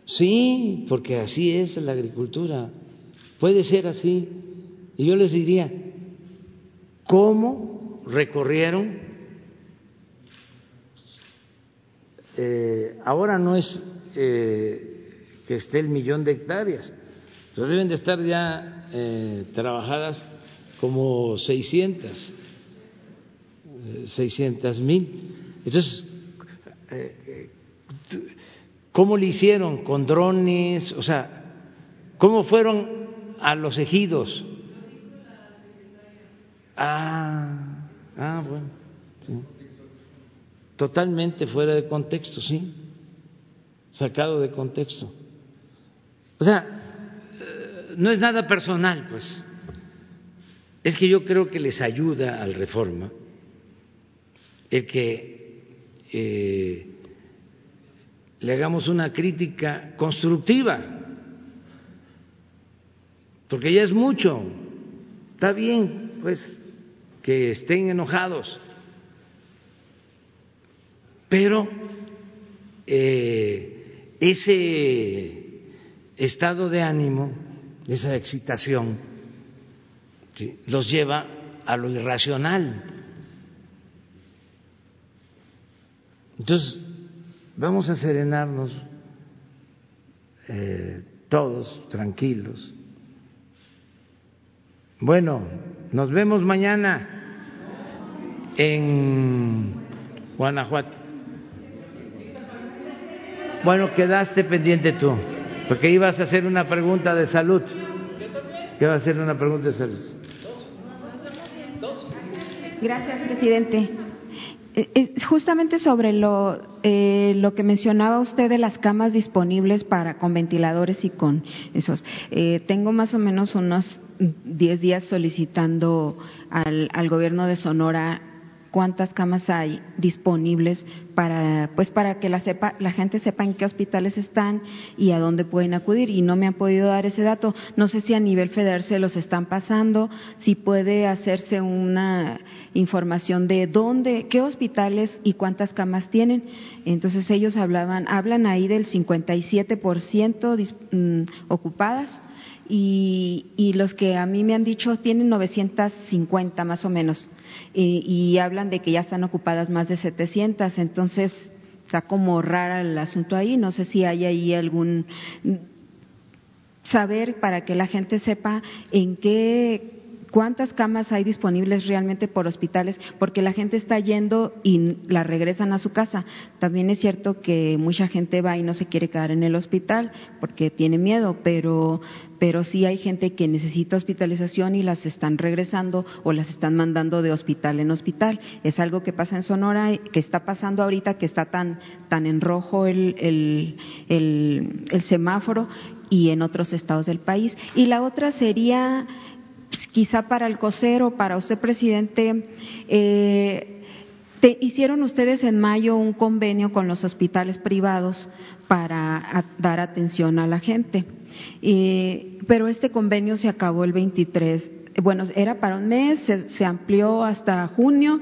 Sí, porque así es la agricultura. Puede ser así. Y yo les diría, ¿cómo recorrieron? Eh, ahora no es eh, que esté el millón de hectáreas, pero deben de estar ya eh, trabajadas como 600, 600 mil. Entonces, ¿Cómo le hicieron? ¿Con drones? O sea, ¿cómo fueron a los ejidos? Ah, ah, bueno. Totalmente fuera de contexto, sí. Sacado de contexto. O sea, eh, no es nada personal, pues. Es que yo creo que les ayuda al reforma el que eh, le hagamos una crítica constructiva, porque ya es mucho. Está bien, pues, que estén enojados, pero eh, ese estado de ánimo, esa excitación, los lleva a lo irracional. Entonces, Vamos a serenarnos eh, todos tranquilos. Bueno, nos vemos mañana en Guanajuato. Bueno, quedaste pendiente tú, porque ibas a hacer una pregunta de salud. ¿Qué va a hacer una pregunta de salud? Gracias, presidente. Eh, eh, justamente sobre lo, eh, lo que mencionaba usted de las camas disponibles para con ventiladores y con esos, tengo más o menos unos 10 días solicitando al, al gobierno de Sonora cuántas camas hay disponibles para pues para que la sepa la gente sepa en qué hospitales están y a dónde pueden acudir. Y no me han podido dar ese dato. No sé si a nivel federal se los están pasando si puede hacerse una información de dónde qué hospitales y cuántas camas tienen. Entonces ellos hablaban hablan ahí del 57% mm, ocupadas y, y, los que a mí me han dicho tienen 950 más o menos y, hablan de que ya están ocupadas más de 700, entonces está como rara el asunto ahí, no sé si hay ahí algún saber para que la gente sepa en qué cuántas camas hay disponibles realmente por hospitales, porque la gente está yendo y la regresan a su casa. También es cierto que mucha gente va y no se quiere quedar en el hospital porque tiene miedo, pero, pero sí hay gente que necesita hospitalización y las están regresando o las están mandando de hospital en hospital. Es algo que pasa en Sonora, que está pasando ahorita, que está tan, tan en rojo el, el, el, el semáforo y en otros estados del país. Y la otra sería pues, quizá para el COSER o para usted, presidente, eh, hicieron ustedes en mayo un convenio con los hospitales privados para dar atención a la gente. pero este convenio se acabó el 23 bueno, era para un mes, se, amplió hasta junio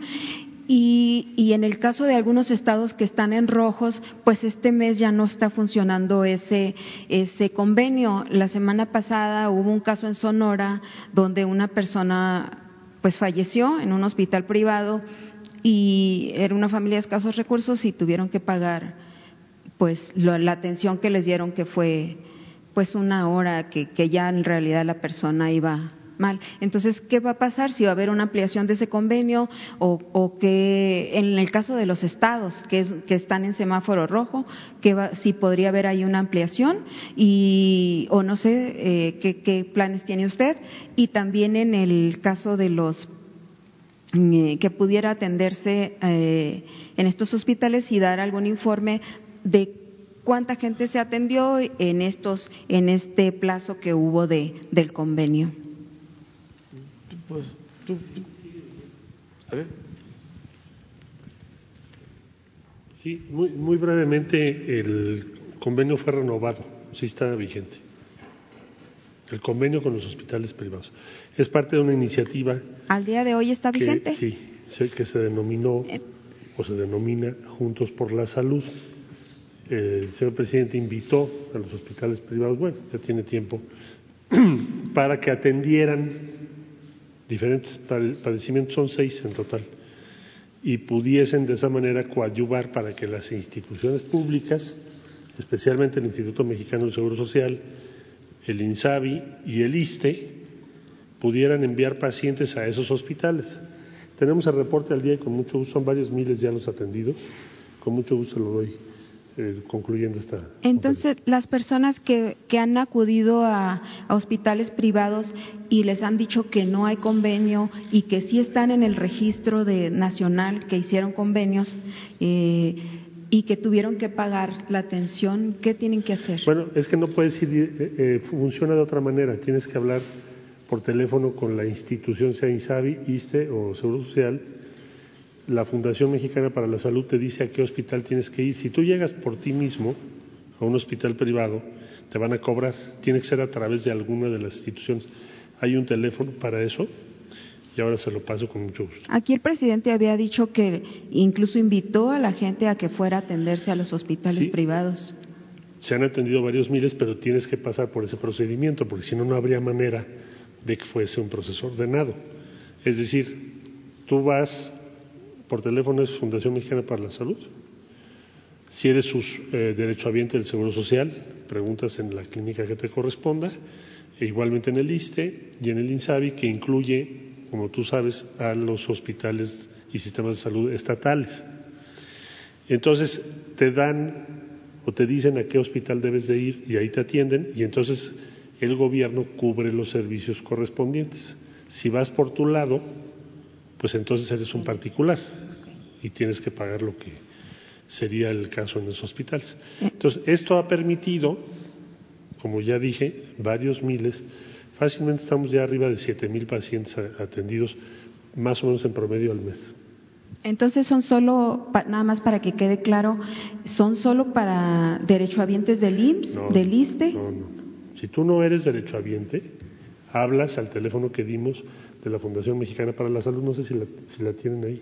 y, en el caso de algunos estados que están en rojos, pues este mes ya no está funcionando ese, ese convenio. La semana pasada hubo un caso en Sonora donde una persona pues falleció en un hospital privado y era una familia de escasos recursos y tuvieron que pagar pues la atención que les dieron que fue pues una hora que, que ya en realidad la persona iba mal. Entonces, ¿qué va a pasar si va a haber una ampliación de ese convenio o, que en el caso de los estados que, están en semáforo rojo, que si podría haber ahí una ampliación y o no sé eh, qué, planes tiene usted y también en el caso de los mm, que pudiera atenderse eh, en estos hospitales y dar algún informe de ¿cuánta gente se atendió en estos en este plazo que hubo de del convenio? Pues, tú, a ver. Sí, muy, muy brevemente, el convenio fue renovado, sí está vigente. El convenio con los hospitales privados. Es parte de una iniciativa. ¿Al día de hoy está vigente? sí, sé que se denominó eh. o se denomina Juntos por la Salud. el señor presidente invitó a los hospitales privados, bueno, ya tiene tiempo, para que atendieran diferentes padecimientos, son seis en total, y pudiesen de esa manera coadyuvar para que las instituciones públicas, especialmente el Instituto Mexicano de Seguro Social, el INSABI y el ISTE, pudieran enviar pacientes a esos hospitales. Tenemos el reporte al día y con mucho gusto, son varios miles ya los atendidos, con mucho gusto lo doy. Eh, concluyendo esta. Entonces, las personas que, que han acudido a, hospitales privados y les han dicho que no hay convenio y que sí están en el registro de nacional que hicieron convenios eh, y que tuvieron que pagar la atención, ¿qué tienen que hacer? Bueno, es que no puedes ir, eh, funciona de otra manera. Tienes que hablar por teléfono con la institución, sea INSABI, ISTE o Seguro Social la Fundación Mexicana para la Salud te dice a qué hospital tienes que ir. Si tú llegas por ti mismo a un hospital privado, te van a cobrar. Tiene que ser a través de alguna de las instituciones. Hay un teléfono para eso y ahora se lo paso con mucho gusto. Aquí el presidente había dicho que incluso invitó a la gente a que fuera a atenderse a los hospitales privados. Se han atendido varios miles, pero tienes que pasar por ese procedimiento, porque si no, no habría manera de que fuese un proceso ordenado. Es decir, tú vas por teléfono es Fundación Mexicana para la Salud. Si eres sus eh, derechohabiente del Seguro Social, preguntas en la clínica que te corresponda, e igualmente en el ISTE y en el INSABI, que incluye, como tú sabes, a los hospitales y sistemas de salud estatales. Entonces, te dan o te dicen a qué hospital debes de ir y ahí te atienden y entonces el gobierno cubre los servicios correspondientes. Si vas por tu lado, pues entonces eres un particular y tienes que pagar lo que sería el caso en los hospitales. Entonces, esto ha permitido, como ya dije, varios miles, fácilmente estamos ya arriba de siete mil pacientes atendidos, más o menos en promedio al mes. Entonces son solo, nada más para que quede claro, son solo para derechohabientes del IMSS, del ISTE. No, no. Si tú no eres derechohabiente, hablas al teléfono que dimos de la Fundación Mexicana para la Salud, no sé si la, si la tienen ahí.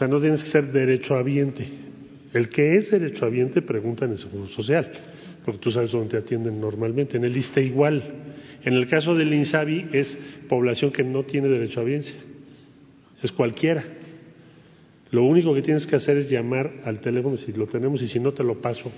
Sea, no tienes que ser derechohabiente. El que es derechohabiente pregunta en el Seguro Social, porque tú sabes dónde te atienden normalmente. En el ISTE igual. En el caso del INSABI es población que no tiene derecho a biencia. Es cualquiera. Lo único que tienes que hacer es llamar al teléfono si lo tenemos y si no te lo paso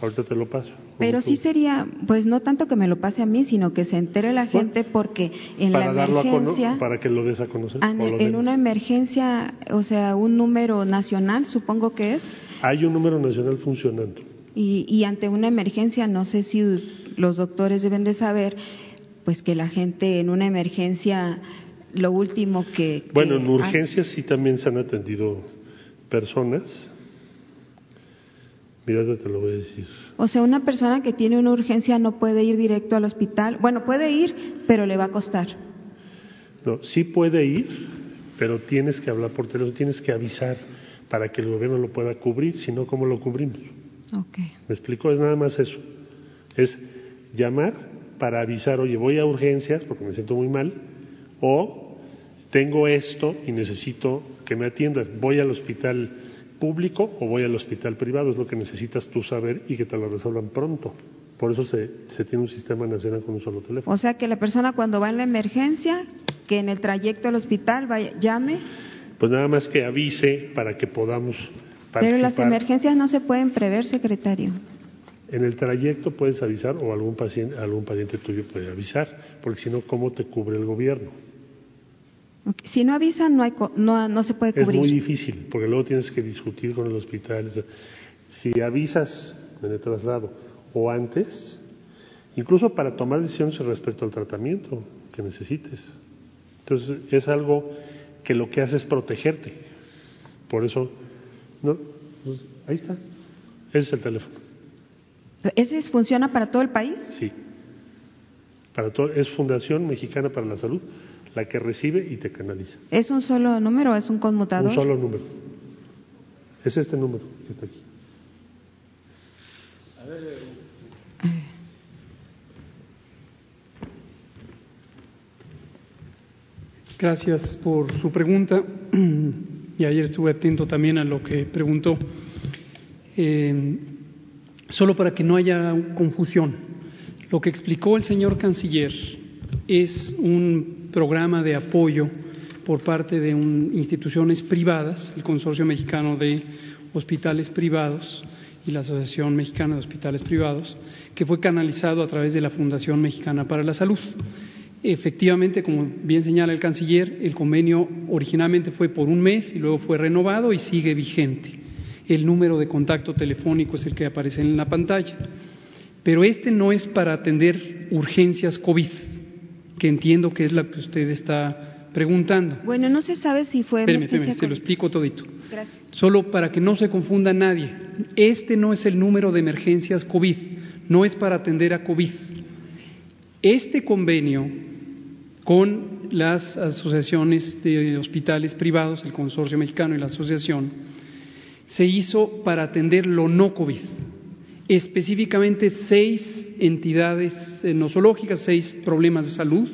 Ahorita te lo paso. Pero sí sería, pues no tanto que me lo pase a mí, sino que se entere la gente porque en la emergencia... para que lo des a conocer. en una emergencia, o sea, un número nacional, supongo que es. Hay un número nacional funcionando. Y, y ante una emergencia, no sé si los doctores deben de saber, pues que la gente en una emergencia, lo último que... Bueno, en urgencias sí también se han atendido personas Mira, te lo voy a decir. O sea, una persona que tiene una urgencia no puede ir directo al hospital. Bueno, puede ir, pero le va a costar. No, sí puede ir, pero tienes que hablar por teléfono, tienes que avisar para que el gobierno lo pueda cubrir, si no, ¿cómo lo cubrimos? Okay. ¿Me explico? Es nada más eso. Es llamar para avisar, oye, voy a urgencias porque me siento muy mal, o tengo esto y necesito que me atiendan. Voy al hospital público o voy al hospital privado, es lo que necesitas tú saber y que te lo resuelvan pronto. Por eso se, tiene un sistema nacional con un solo teléfono. O sea que la persona cuando va en la emergencia, que en el trayecto al hospital vaya, llame. Pues nada más que avise para que podamos participar. Pero las emergencias no se pueden prever, secretario. En el trayecto puedes avisar o algún paciente, algún pariente tuyo puede avisar, porque si no, ¿cómo te cubre el gobierno? Si no avisan, no, hay, no, no se puede cubrir. Es muy difícil, porque luego tienes que discutir con el hospital. Si avisas en el traslado o antes, incluso para tomar decisiones respecto al tratamiento que necesites. Entonces, es algo que lo que hace es protegerte. Por eso No, ahí está. Ese es el teléfono. ¿Ese funciona para todo el país? Sí. Para todo, es Fundación Mexicana para la Salud la que recibe y te canaliza. ¿Es un solo número o es un conmutador? Un solo número. Es este número que está aquí. A ver, Gracias por su pregunta. Y ayer estuve atento también a lo que preguntó. Eh, solo para que no haya confusión, lo que explicó el señor canciller es un programa de apoyo por parte de instituciones privadas, el Consorcio Mexicano de Hospitales Privados y la Asociación Mexicana de Hospitales Privados, que fue canalizado a través de la Fundación Mexicana para la Salud. Efectivamente, como bien señala el canciller, el convenio originalmente fue por un mes y luego fue renovado y sigue vigente. El número de contacto telefónico es el que aparece en la pantalla. Pero este no es para atender urgencias COVID, que entiendo que es la que usted está preguntando. Bueno, no se sabe si fue. Espérame, se lo explico todito. Gracias. Solo para que no se confunda nadie. Este no es el número de emergencias COVID, no es para atender a COVID. Este convenio con las asociaciones de hospitales privados, el Consorcio Mexicano y la Asociación, se hizo para atender lo no COVID. Específicamente seis entidades nosológicas, seis problemas de salud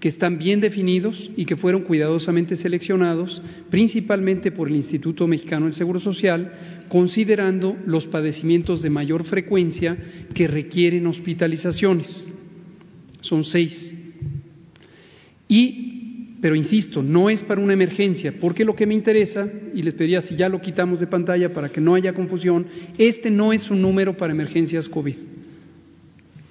que están bien definidos y que fueron cuidadosamente seleccionados, principalmente por el Instituto Mexicano del Seguro Social, considerando los padecimientos de mayor frecuencia que requieren hospitalizaciones. Son seis y, pero insisto, no es para una emergencia, porque lo que me interesa, y les pediría si ya lo quitamos de pantalla para que no haya confusión, este no es un número para emergencias COVID.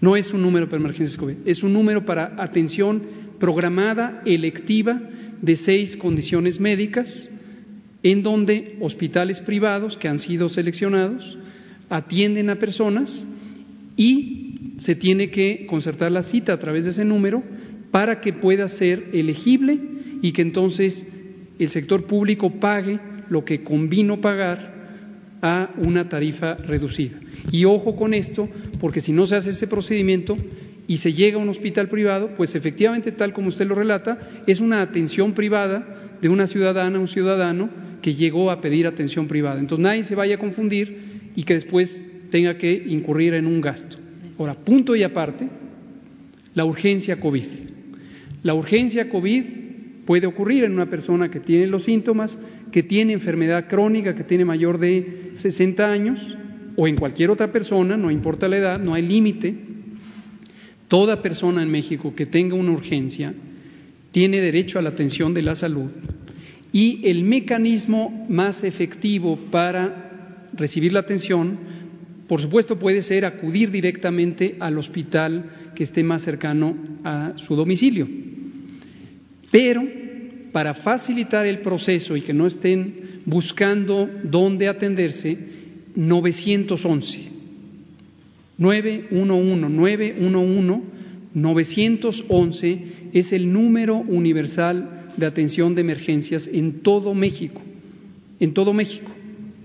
No es un número para emergencias COVID, es un número para atención programada, electiva, de seis condiciones médicas, en donde hospitales privados que han sido seleccionados atienden a personas y se tiene que concertar la cita a través de ese número para que pueda ser elegible y que entonces el sector público pague lo que convino pagar a una tarifa reducida. Y ojo con esto, porque si no se hace ese procedimiento y se llega a un hospital privado, pues efectivamente, tal como usted lo relata, es una atención privada de una ciudadana, un ciudadano que llegó a pedir atención privada. Entonces nadie se vaya a confundir y que después tenga que incurrir en un gasto. Ahora, punto y aparte, la urgencia COVID. La urgencia COVID puede ocurrir en una persona que tiene los síntomas, que tiene enfermedad crónica, que tiene mayor de 60 años, o en cualquier otra persona, no importa la edad, no hay límite. Toda persona en México que tenga una urgencia tiene derecho a la atención de la salud y el mecanismo más efectivo para recibir la atención, por supuesto, puede ser acudir directamente al hospital que esté más cercano a su domicilio. Pero para facilitar el proceso y que no estén buscando dónde atenderse, 911. 911, 911, 911 es el número universal de atención de emergencias en todo México, en todo México,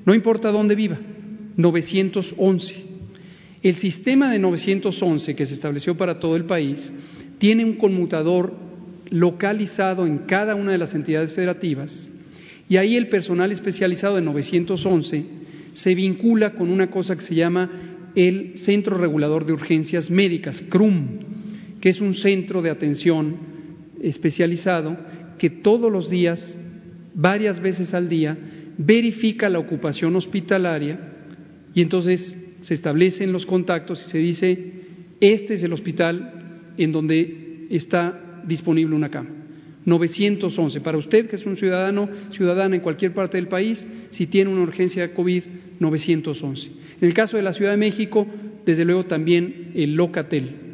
no importa dónde viva, 911. El sistema de 911 que se estableció para todo el país tiene un conmutador localizado en cada una de las entidades federativas y ahí el personal especializado de 911 se vincula con una cosa que se llama el Centro Regulador de Urgencias Médicas, CRUM, que es un centro de atención especializado que todos los días, varias veces al día, verifica la ocupación hospitalaria y entonces se establecen los contactos y se dice, este es el hospital en donde está disponible una cama. 911. Para usted, que es un ciudadano, ciudadana en cualquier parte del país, si tiene una urgencia COVID, 911. En el caso de la Ciudad de México, desde luego también el Locatel.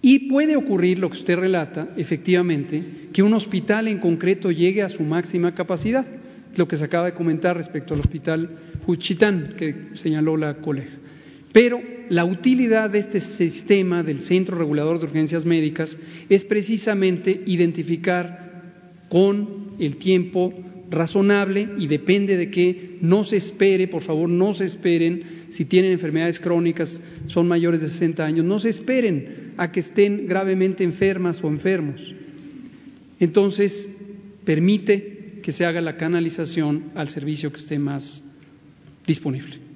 Y puede ocurrir lo que usted relata, efectivamente, que un hospital en concreto llegue a su máxima capacidad, lo que se acaba de comentar respecto al hospital Juchitán, que señaló la colega. Pero la utilidad de este sistema del Centro Regulador de Urgencias Médicas es precisamente identificar con el tiempo razonable y depende de que no se espere, por favor, no se esperen, si tienen enfermedades crónicas, son mayores de 60 años, no se esperen a que estén gravemente enfermas o enfermos. Entonces, permite que se haga la canalización al servicio que esté más disponible.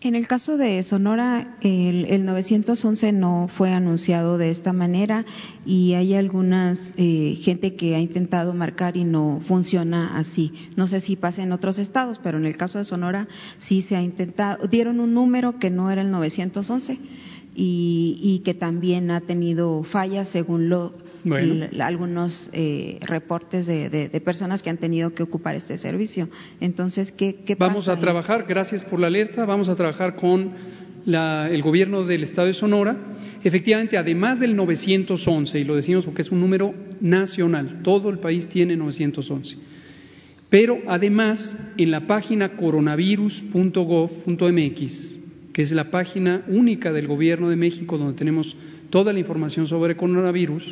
En el caso de Sonora, el, 911 no fue anunciado de esta manera y hay algunas eh, gente que ha intentado marcar y no funciona así. No sé si pasa en otros estados, pero en el caso de Sonora sí se ha intentado. Dieron un número que no era el 911 y, y que también ha tenido fallas según lo, algunos eh, reportes de, personas que han tenido que ocupar este servicio. Entonces, ¿qué, qué Vamos a trabajar, gracias por la alerta, vamos a trabajar con el gobierno del estado de Sonora. Efectivamente, además del 911, y lo decimos porque es un número nacional, todo el país tiene 911. Pero además, en la página coronavirus.gov.mx, que es la página única del Gobierno de México donde tenemos toda la información sobre coronavirus,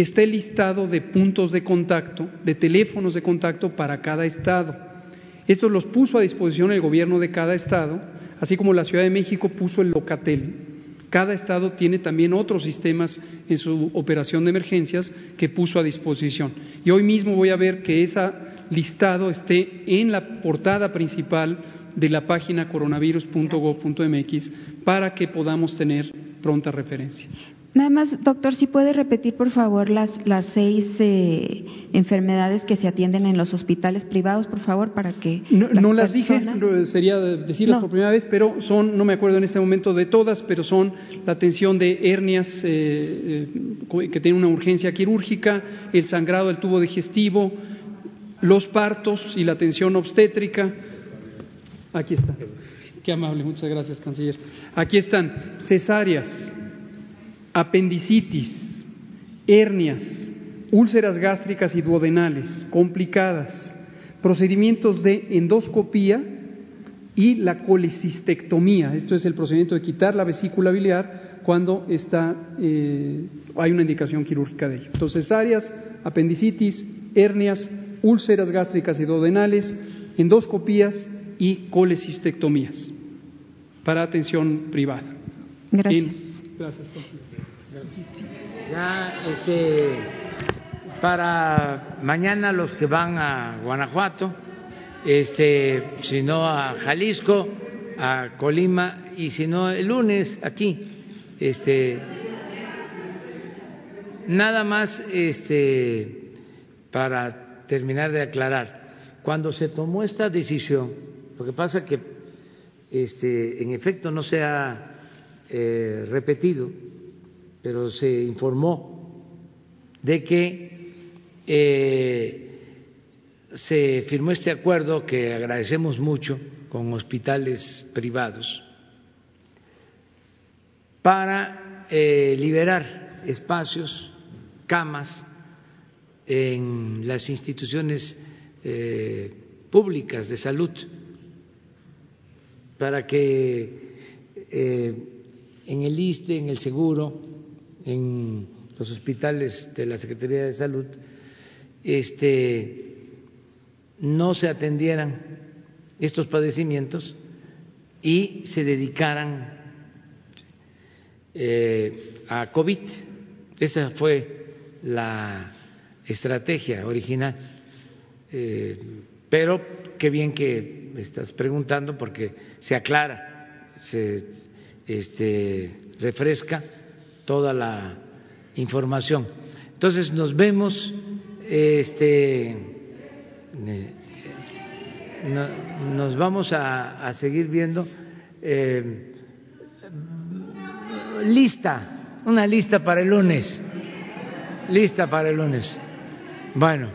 está el listado de puntos de contacto, de teléfonos de contacto para cada estado. Estos los puso a disposición el gobierno de cada estado, así como la Ciudad de México puso el Locatel. Cada estado tiene también otros sistemas en su operación de emergencias que puso a disposición. Y hoy mismo voy a ver que ese listado esté en la portada principal de la página coronavirus.gov.mx para que podamos tener pronta referencia. Nada más, doctor, si puede repetir, por favor, las, las seis eh, enfermedades que se atienden en los hospitales privados, por favor, para que. No las, dije, sería decirlas por primera vez, pero son, no me acuerdo en este momento de todas, pero son la atención de hernias eh, eh, que tienen una urgencia quirúrgica, el sangrado del tubo digestivo, los partos y la atención obstétrica. Aquí está. Qué amable, muchas gracias, canciller. Aquí están cesáreas apendicitis, hernias, úlceras gástricas y duodenales complicadas, procedimientos de endoscopía y la colecistectomía. Esto es el procedimiento de quitar la vesícula biliar cuando está, eh, hay una indicación quirúrgica de ello. Entonces, áreas, apendicitis, hernias, úlceras gástricas y duodenales, endoscopías y colecistectomías para atención privada. Gracias. gracias. Ya, este, para mañana los que van a Guanajuato, este, si no a Jalisco, a Colima y si no el lunes aquí, este, nada más, este, para terminar de aclarar, cuando se tomó esta decisión, lo que pasa que, este, en efecto no se ha eh, repetido pero se informó de que eh, se firmó este acuerdo que agradecemos mucho con hospitales privados para eh, liberar espacios, camas en las instituciones eh, públicas de salud para que en el ISTE, en el seguro, en los hospitales de la Secretaría de Salud este, no se atendieran estos padecimientos y se dedicaran eh, a COVID. Esa fue la estrategia original. Eh, pero qué bien que me estás preguntando porque se aclara, se este, refresca toda la información. Entonces nos vemos, este, eh, nos vamos a, seguir viendo. Eh, lista, una lista para el lunes, lista para el lunes. Bueno,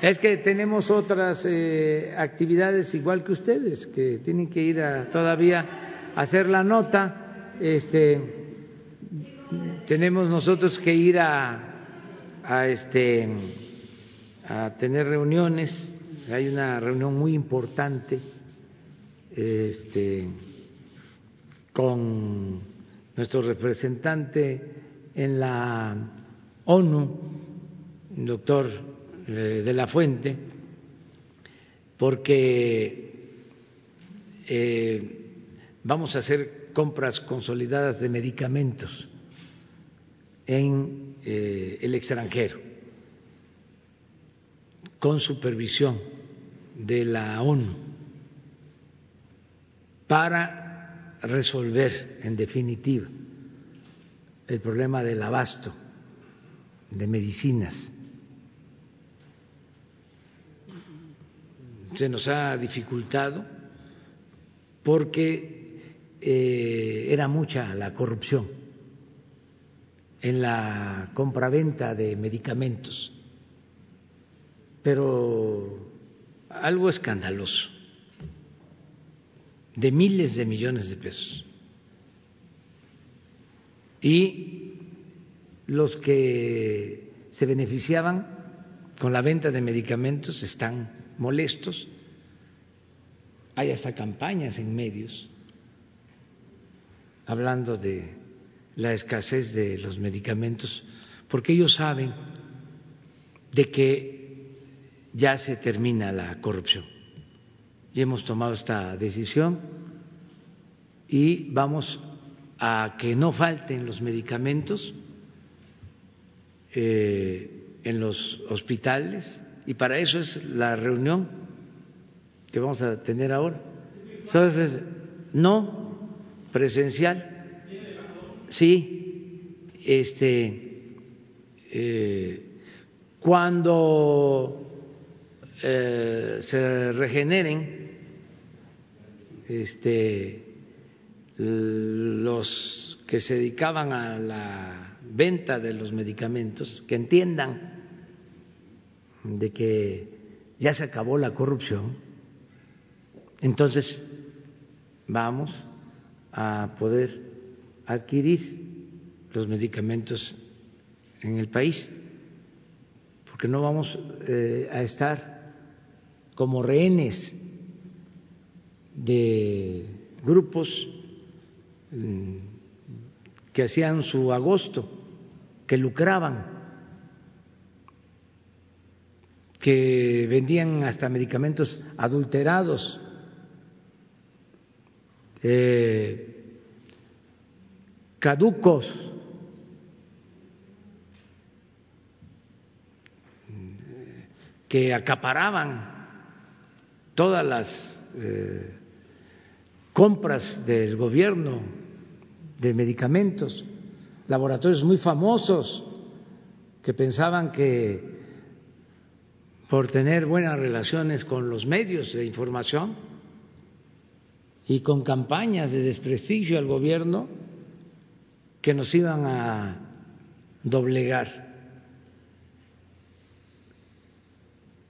es que tenemos otras eh, actividades igual que ustedes, que tienen que ir a, todavía a hacer la nota. Este, tenemos nosotros que ir este, a tener reuniones. Hay una reunión muy importante este, con nuestro representante en la ONU, el doctor eh, de la Fuente, porque eh, vamos a hacer compras consolidadas de medicamentos en eh, el extranjero, con supervisión de la ONU, para resolver, en definitiva, el problema del abasto de medicinas. Se nos ha dificultado porque eh, era mucha la corrupción en la compraventa de medicamentos, pero algo escandaloso, de miles de millones de pesos. Y los que se beneficiaban con la venta de medicamentos están molestos. Hay hasta campañas en medios hablando de la escasez de los medicamentos, porque ellos saben de que ya se termina la corrupción. Y hemos tomado esta decisión y vamos a que no falten los medicamentos eh, en los hospitales y para eso es la reunión que vamos a tener ahora. Entonces, no presencial, sí, este, eh, cuando eh, se regeneren este, los que se dedicaban a la venta de los medicamentos, que entiendan de que ya se acabó la corrupción, entonces vamos a poder adquirir los medicamentos en el país, porque no vamos eh, a estar como rehenes de grupos mm, que hacían su agosto, que lucraban, que vendían hasta medicamentos adulterados. Eh, caducos. que acaparaban todas las eh, compras del gobierno de medicamentos, laboratorios muy famosos que pensaban que por tener buenas relaciones con los medios de información y con campañas de desprestigio al gobierno, que nos iban a doblegar.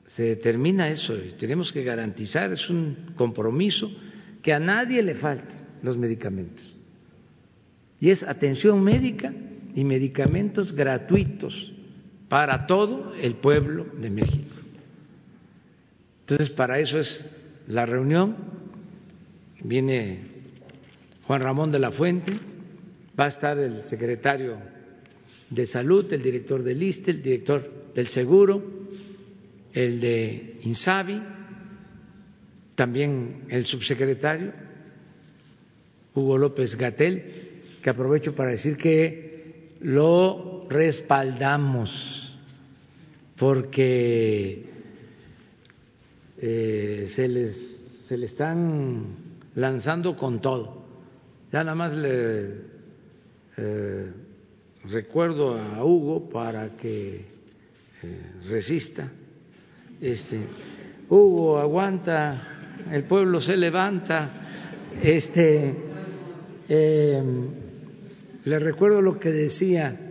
Se termina eso y tenemos que garantizar, es un compromiso, que a nadie le falten los medicamentos. Y es atención médica y medicamentos gratuitos para todo el pueblo de México. Entonces, para eso es la reunión. Viene Juan Ramón de la Fuente, va a estar el secretario de Salud, el director del ISTE, el director del Seguro, el de INSABI, también el subsecretario Hugo López Gatel, que aprovecho para decir que lo respaldamos porque eh, se les se le están lanzando con todo. Ya nada más le eh, recuerdo a Hugo para que eh, resista. Este, Hugo aguanta, el pueblo se levanta. Este, eh, le recuerdo lo que decía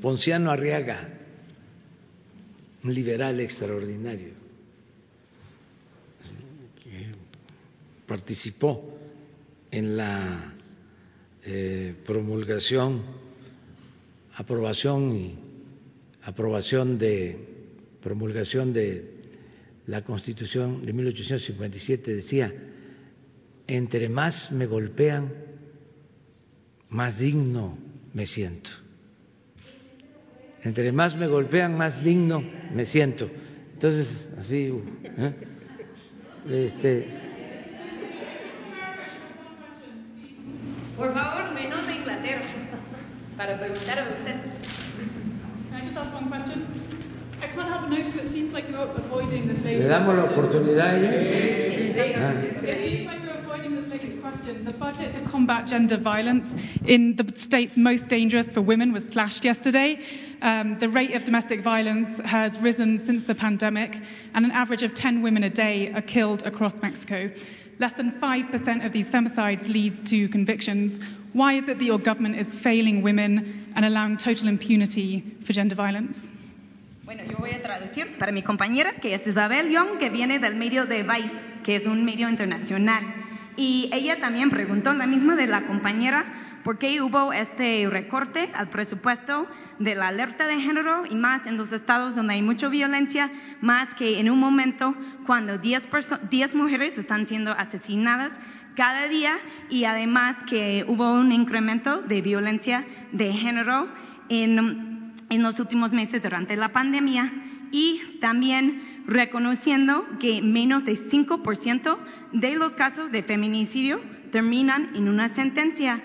Ponciano Arriaga, un liberal extraordinario, que participó en la eh, promulgación, aprobación y aprobación de promulgación de la Constitución de 1857 decía, entre más me golpean, más digno me siento. Entre más me golpean, más digno me siento. Entonces, así, ¿eh? este. Por favor, menos de Inglaterra, para preguntar a usted. Can I just ask one question? I can't help but notice it seems like you're avoiding this lady. ¿Le damos la oportunidad a ella? Ah. It seems like you're avoiding this lady's question. The budget to combat gender violence in the states most dangerous for women was slashed yesterday. Um, the rate of domestic violence has risen since the pandemic, and an average of 10 women a day are killed across Mexico. Less than 5% of these femicides lead to convictions. Why is it that your government is failing women and allowing total impunity for gender violence? Bueno, yo voy a traducir para mi compañera, que es Isabel Young, que viene del medio de Vice, que es un medio internacional. Y ella también preguntó, la misma de la compañera, por qué hubo este recorte al presupuesto de la alerta de género y más en los estados donde hay mucha violencia, más que en un momento cuando 10, 10 mujeres están siendo asesinadas cada día y además que hubo un incremento de violencia de género en, en los últimos meses durante la pandemia y también reconociendo que menos de 5% de los casos de feminicidio terminan en una sentencia.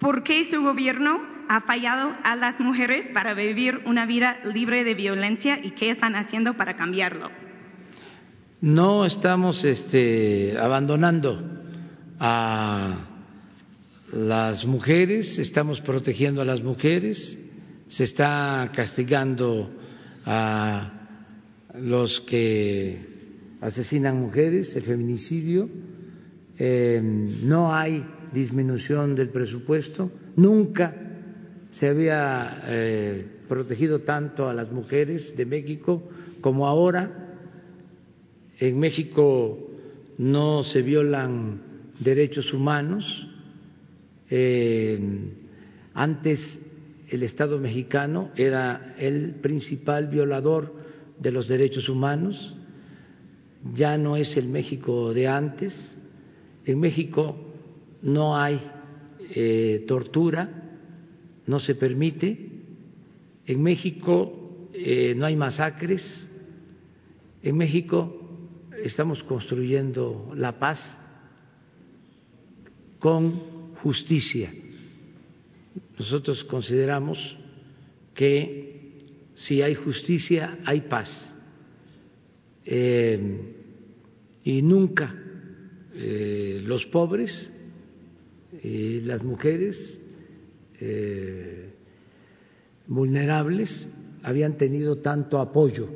¿Por qué su gobierno ha fallado a las mujeres para vivir una vida libre de violencia y qué están haciendo para cambiarlo? No estamos este, abandonando a las mujeres, estamos protegiendo a las mujeres, se está castigando a los que asesinan mujeres, el feminicidio, eh, no hay disminución del presupuesto, nunca se había eh, protegido tanto a las mujeres de México como ahora. En México no se violan derechos humanos. Antes el Estado mexicano era el principal violador de los derechos humanos, ya no es el México de antes. En México no hay eh, tortura, no se permite. En México eh, no hay masacres. En México estamos construyendo la paz con justicia. Nosotros consideramos que si hay justicia, hay paz. Eh, y nunca los pobres y las mujeres eh, vulnerables habían tenido tanto apoyo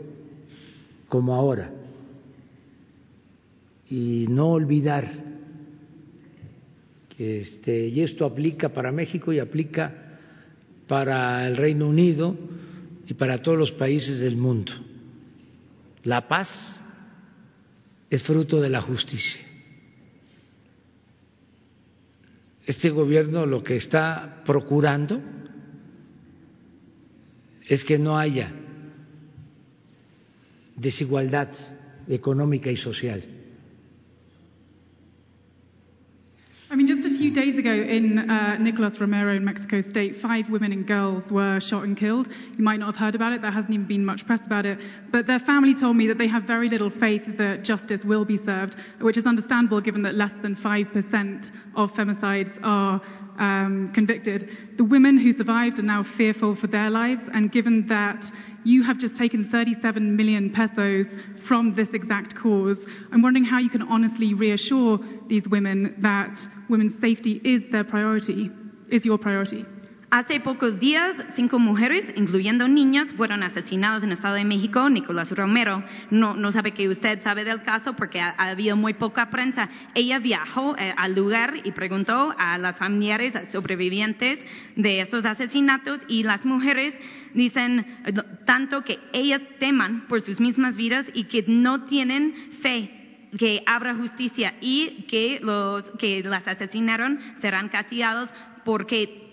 como ahora. Y no olvidar que este, y esto aplica para México y aplica para el Reino Unido y para todos los países del mundo. La paz es fruto de la justicia. Este gobierno lo que está procurando es que no haya desigualdad económica y social. Few days ago in uh, Nicolas Romero in Mexico State, five women and girls were shot and killed. You might not have heard about it. There hasn't even been much press about it. But their family told me that they have very little faith that justice will be served, which is understandable given that less than 5% of femicides are um, convicted. The women who survived are now fearful for their lives, and given that you have just taken 37 million pesos from this exact cause, I'm wondering how you can honestly reassure these women that women's safety is their priority, is your priority. Hace pocos días, cinco mujeres, incluyendo niñas, fueron asesinadas en el Estado de México. Nicolás Romero no, no sabe que usted sabe del caso porque ha, ha habido muy poca prensa. Ella viajó eh, al lugar y preguntó a las familiares sobrevivientes de estos asesinatos y las mujeres dicen eh, tanto que ellas teman por sus mismas vidas y que no tienen fe que habrá justicia y que los que las asesinaron serán castigados porque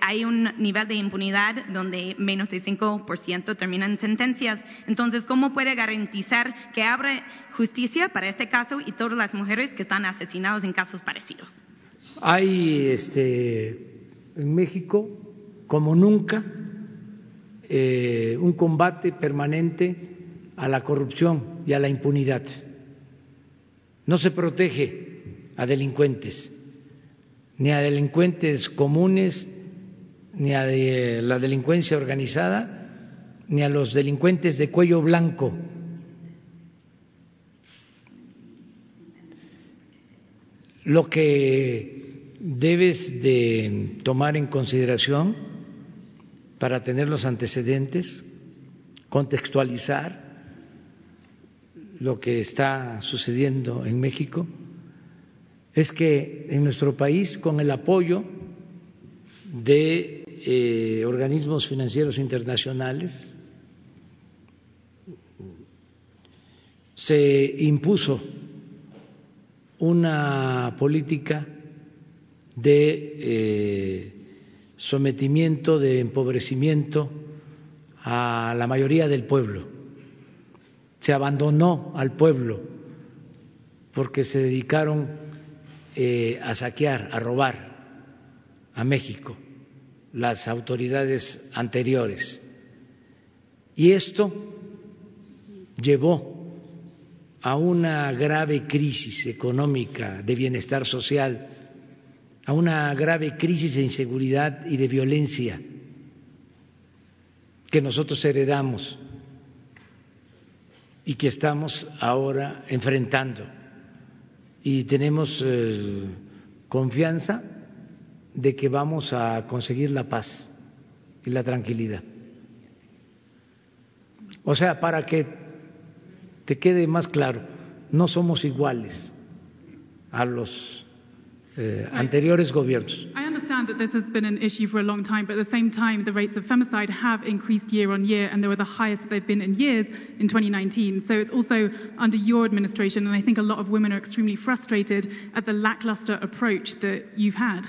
hay un nivel de impunidad donde menos de 5% terminan sentencias. Entonces, ¿cómo puede garantizar que habrá justicia para este caso y todas las mujeres que están asesinadas en casos parecidos? Hay este, en México, como nunca, eh, un combate permanente a la corrupción y a la impunidad. No se protege a delincuentes, ni a delincuentes comunes, ni a la delincuencia organizada, ni a los delincuentes de cuello blanco. Lo que debes de tomar en consideración para tener los antecedentes, contextualizar lo que está sucediendo en México, es que en nuestro país, con el apoyo de eh, organismos financieros internacionales, se impuso una política de eh, sometimiento, de empobrecimiento a la mayoría del pueblo. Se abandonó al pueblo porque se dedicaron eh, a saquear, a robar a México las autoridades anteriores. Y esto llevó a una grave crisis económica de bienestar social, a una grave crisis de inseguridad y de violencia que nosotros heredamos y que estamos ahora enfrentando. Y tenemos eh, confianza de que vamos a conseguir la paz y la tranquilidad. O sea, para que te quede más claro, no somos iguales a los eh, anteriores gobiernos. I understand that this has been an issue for a long time, but at the same time, the rates of femicide have increased year on year, and they were the highest that they've been in years in 2019. So it's also under your administration, and I think a lot of women are extremely frustrated at the lackluster approach that you've had.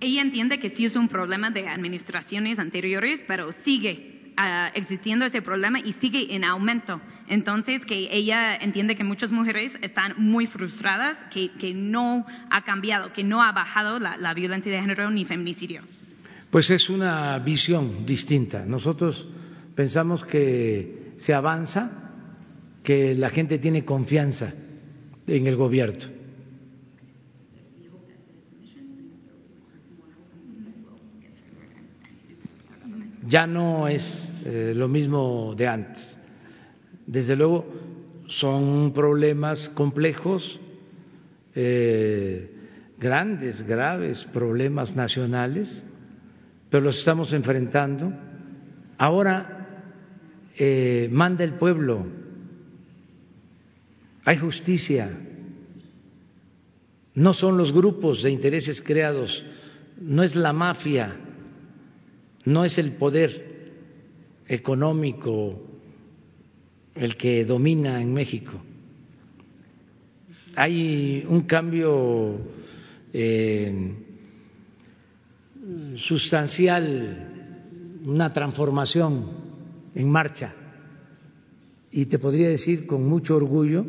Ella entiende que sí es un problema de administraciones anteriores, pero sigue uh, existiendo ese problema y sigue en aumento. Entonces, que ella entiende que muchas mujeres están muy frustradas, que, que no ha cambiado, que no ha bajado la violencia de género ni feminicidio. Pues es una visión distinta. Nosotros pensamos que se avanza, que la gente tiene confianza en el gobierno. Ya no es eh, lo mismo de antes. Desde luego son problemas complejos, eh, grandes, graves problemas nacionales, pero los estamos enfrentando. Ahora eh, manda el pueblo, hay justicia, no son los grupos de intereses creados, no es la mafia, no es el poder económico el que domina en México. Hay un cambio eh, sustancial, una transformación en marcha. Y te podría decir con mucho orgullo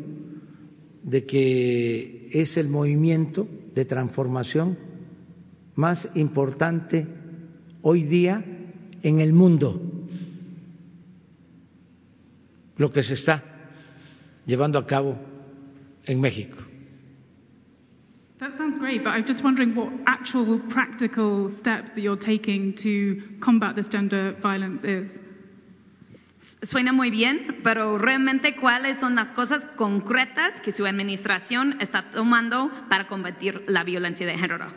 de que es el movimiento de transformación más importante hoy día en el mundo lo que se está llevando a cabo en México. That sounds great, but I'm just wondering what actual practical steps that you're taking to combat this gender violence is. Suena muy bien, pero realmente cuáles son las cosas concretas que su administración está tomando para combatir la violencia de género.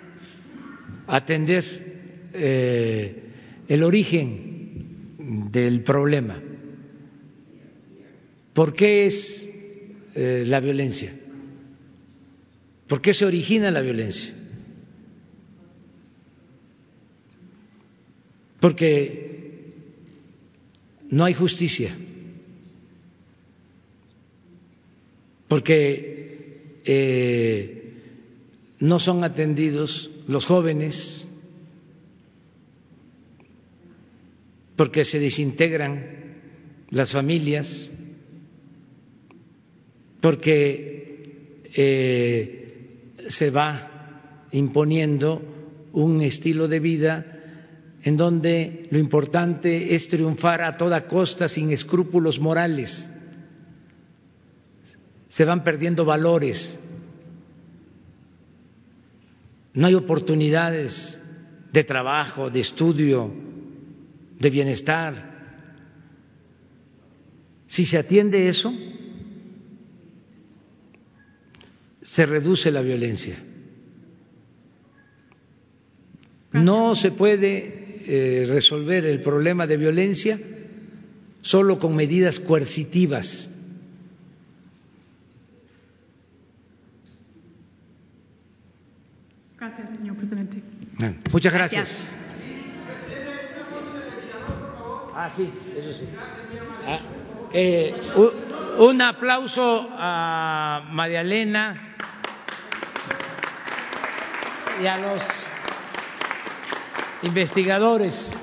Atender eh, el origen del problema ¿Por qué es eh, la violencia? ¿Por qué se origina la violencia? Porque no hay justicia, porque eh, no son atendidos los jóvenes, porque se desintegran las familias, porque eh, se va imponiendo un estilo de vida en donde lo importante es triunfar a toda costa sin escrúpulos morales. se van perdiendo valores, no hay oportunidades de trabajo, de estudio, de bienestar. Si se atiende eso, se reduce la violencia. No se puede eh, resolver el problema de violencia solo con medidas coercitivas. Gracias, señor presidente. Muchas gracias. Ah, sí, eso sí. Ah, eh, un aplauso a María Elena y a los investigadores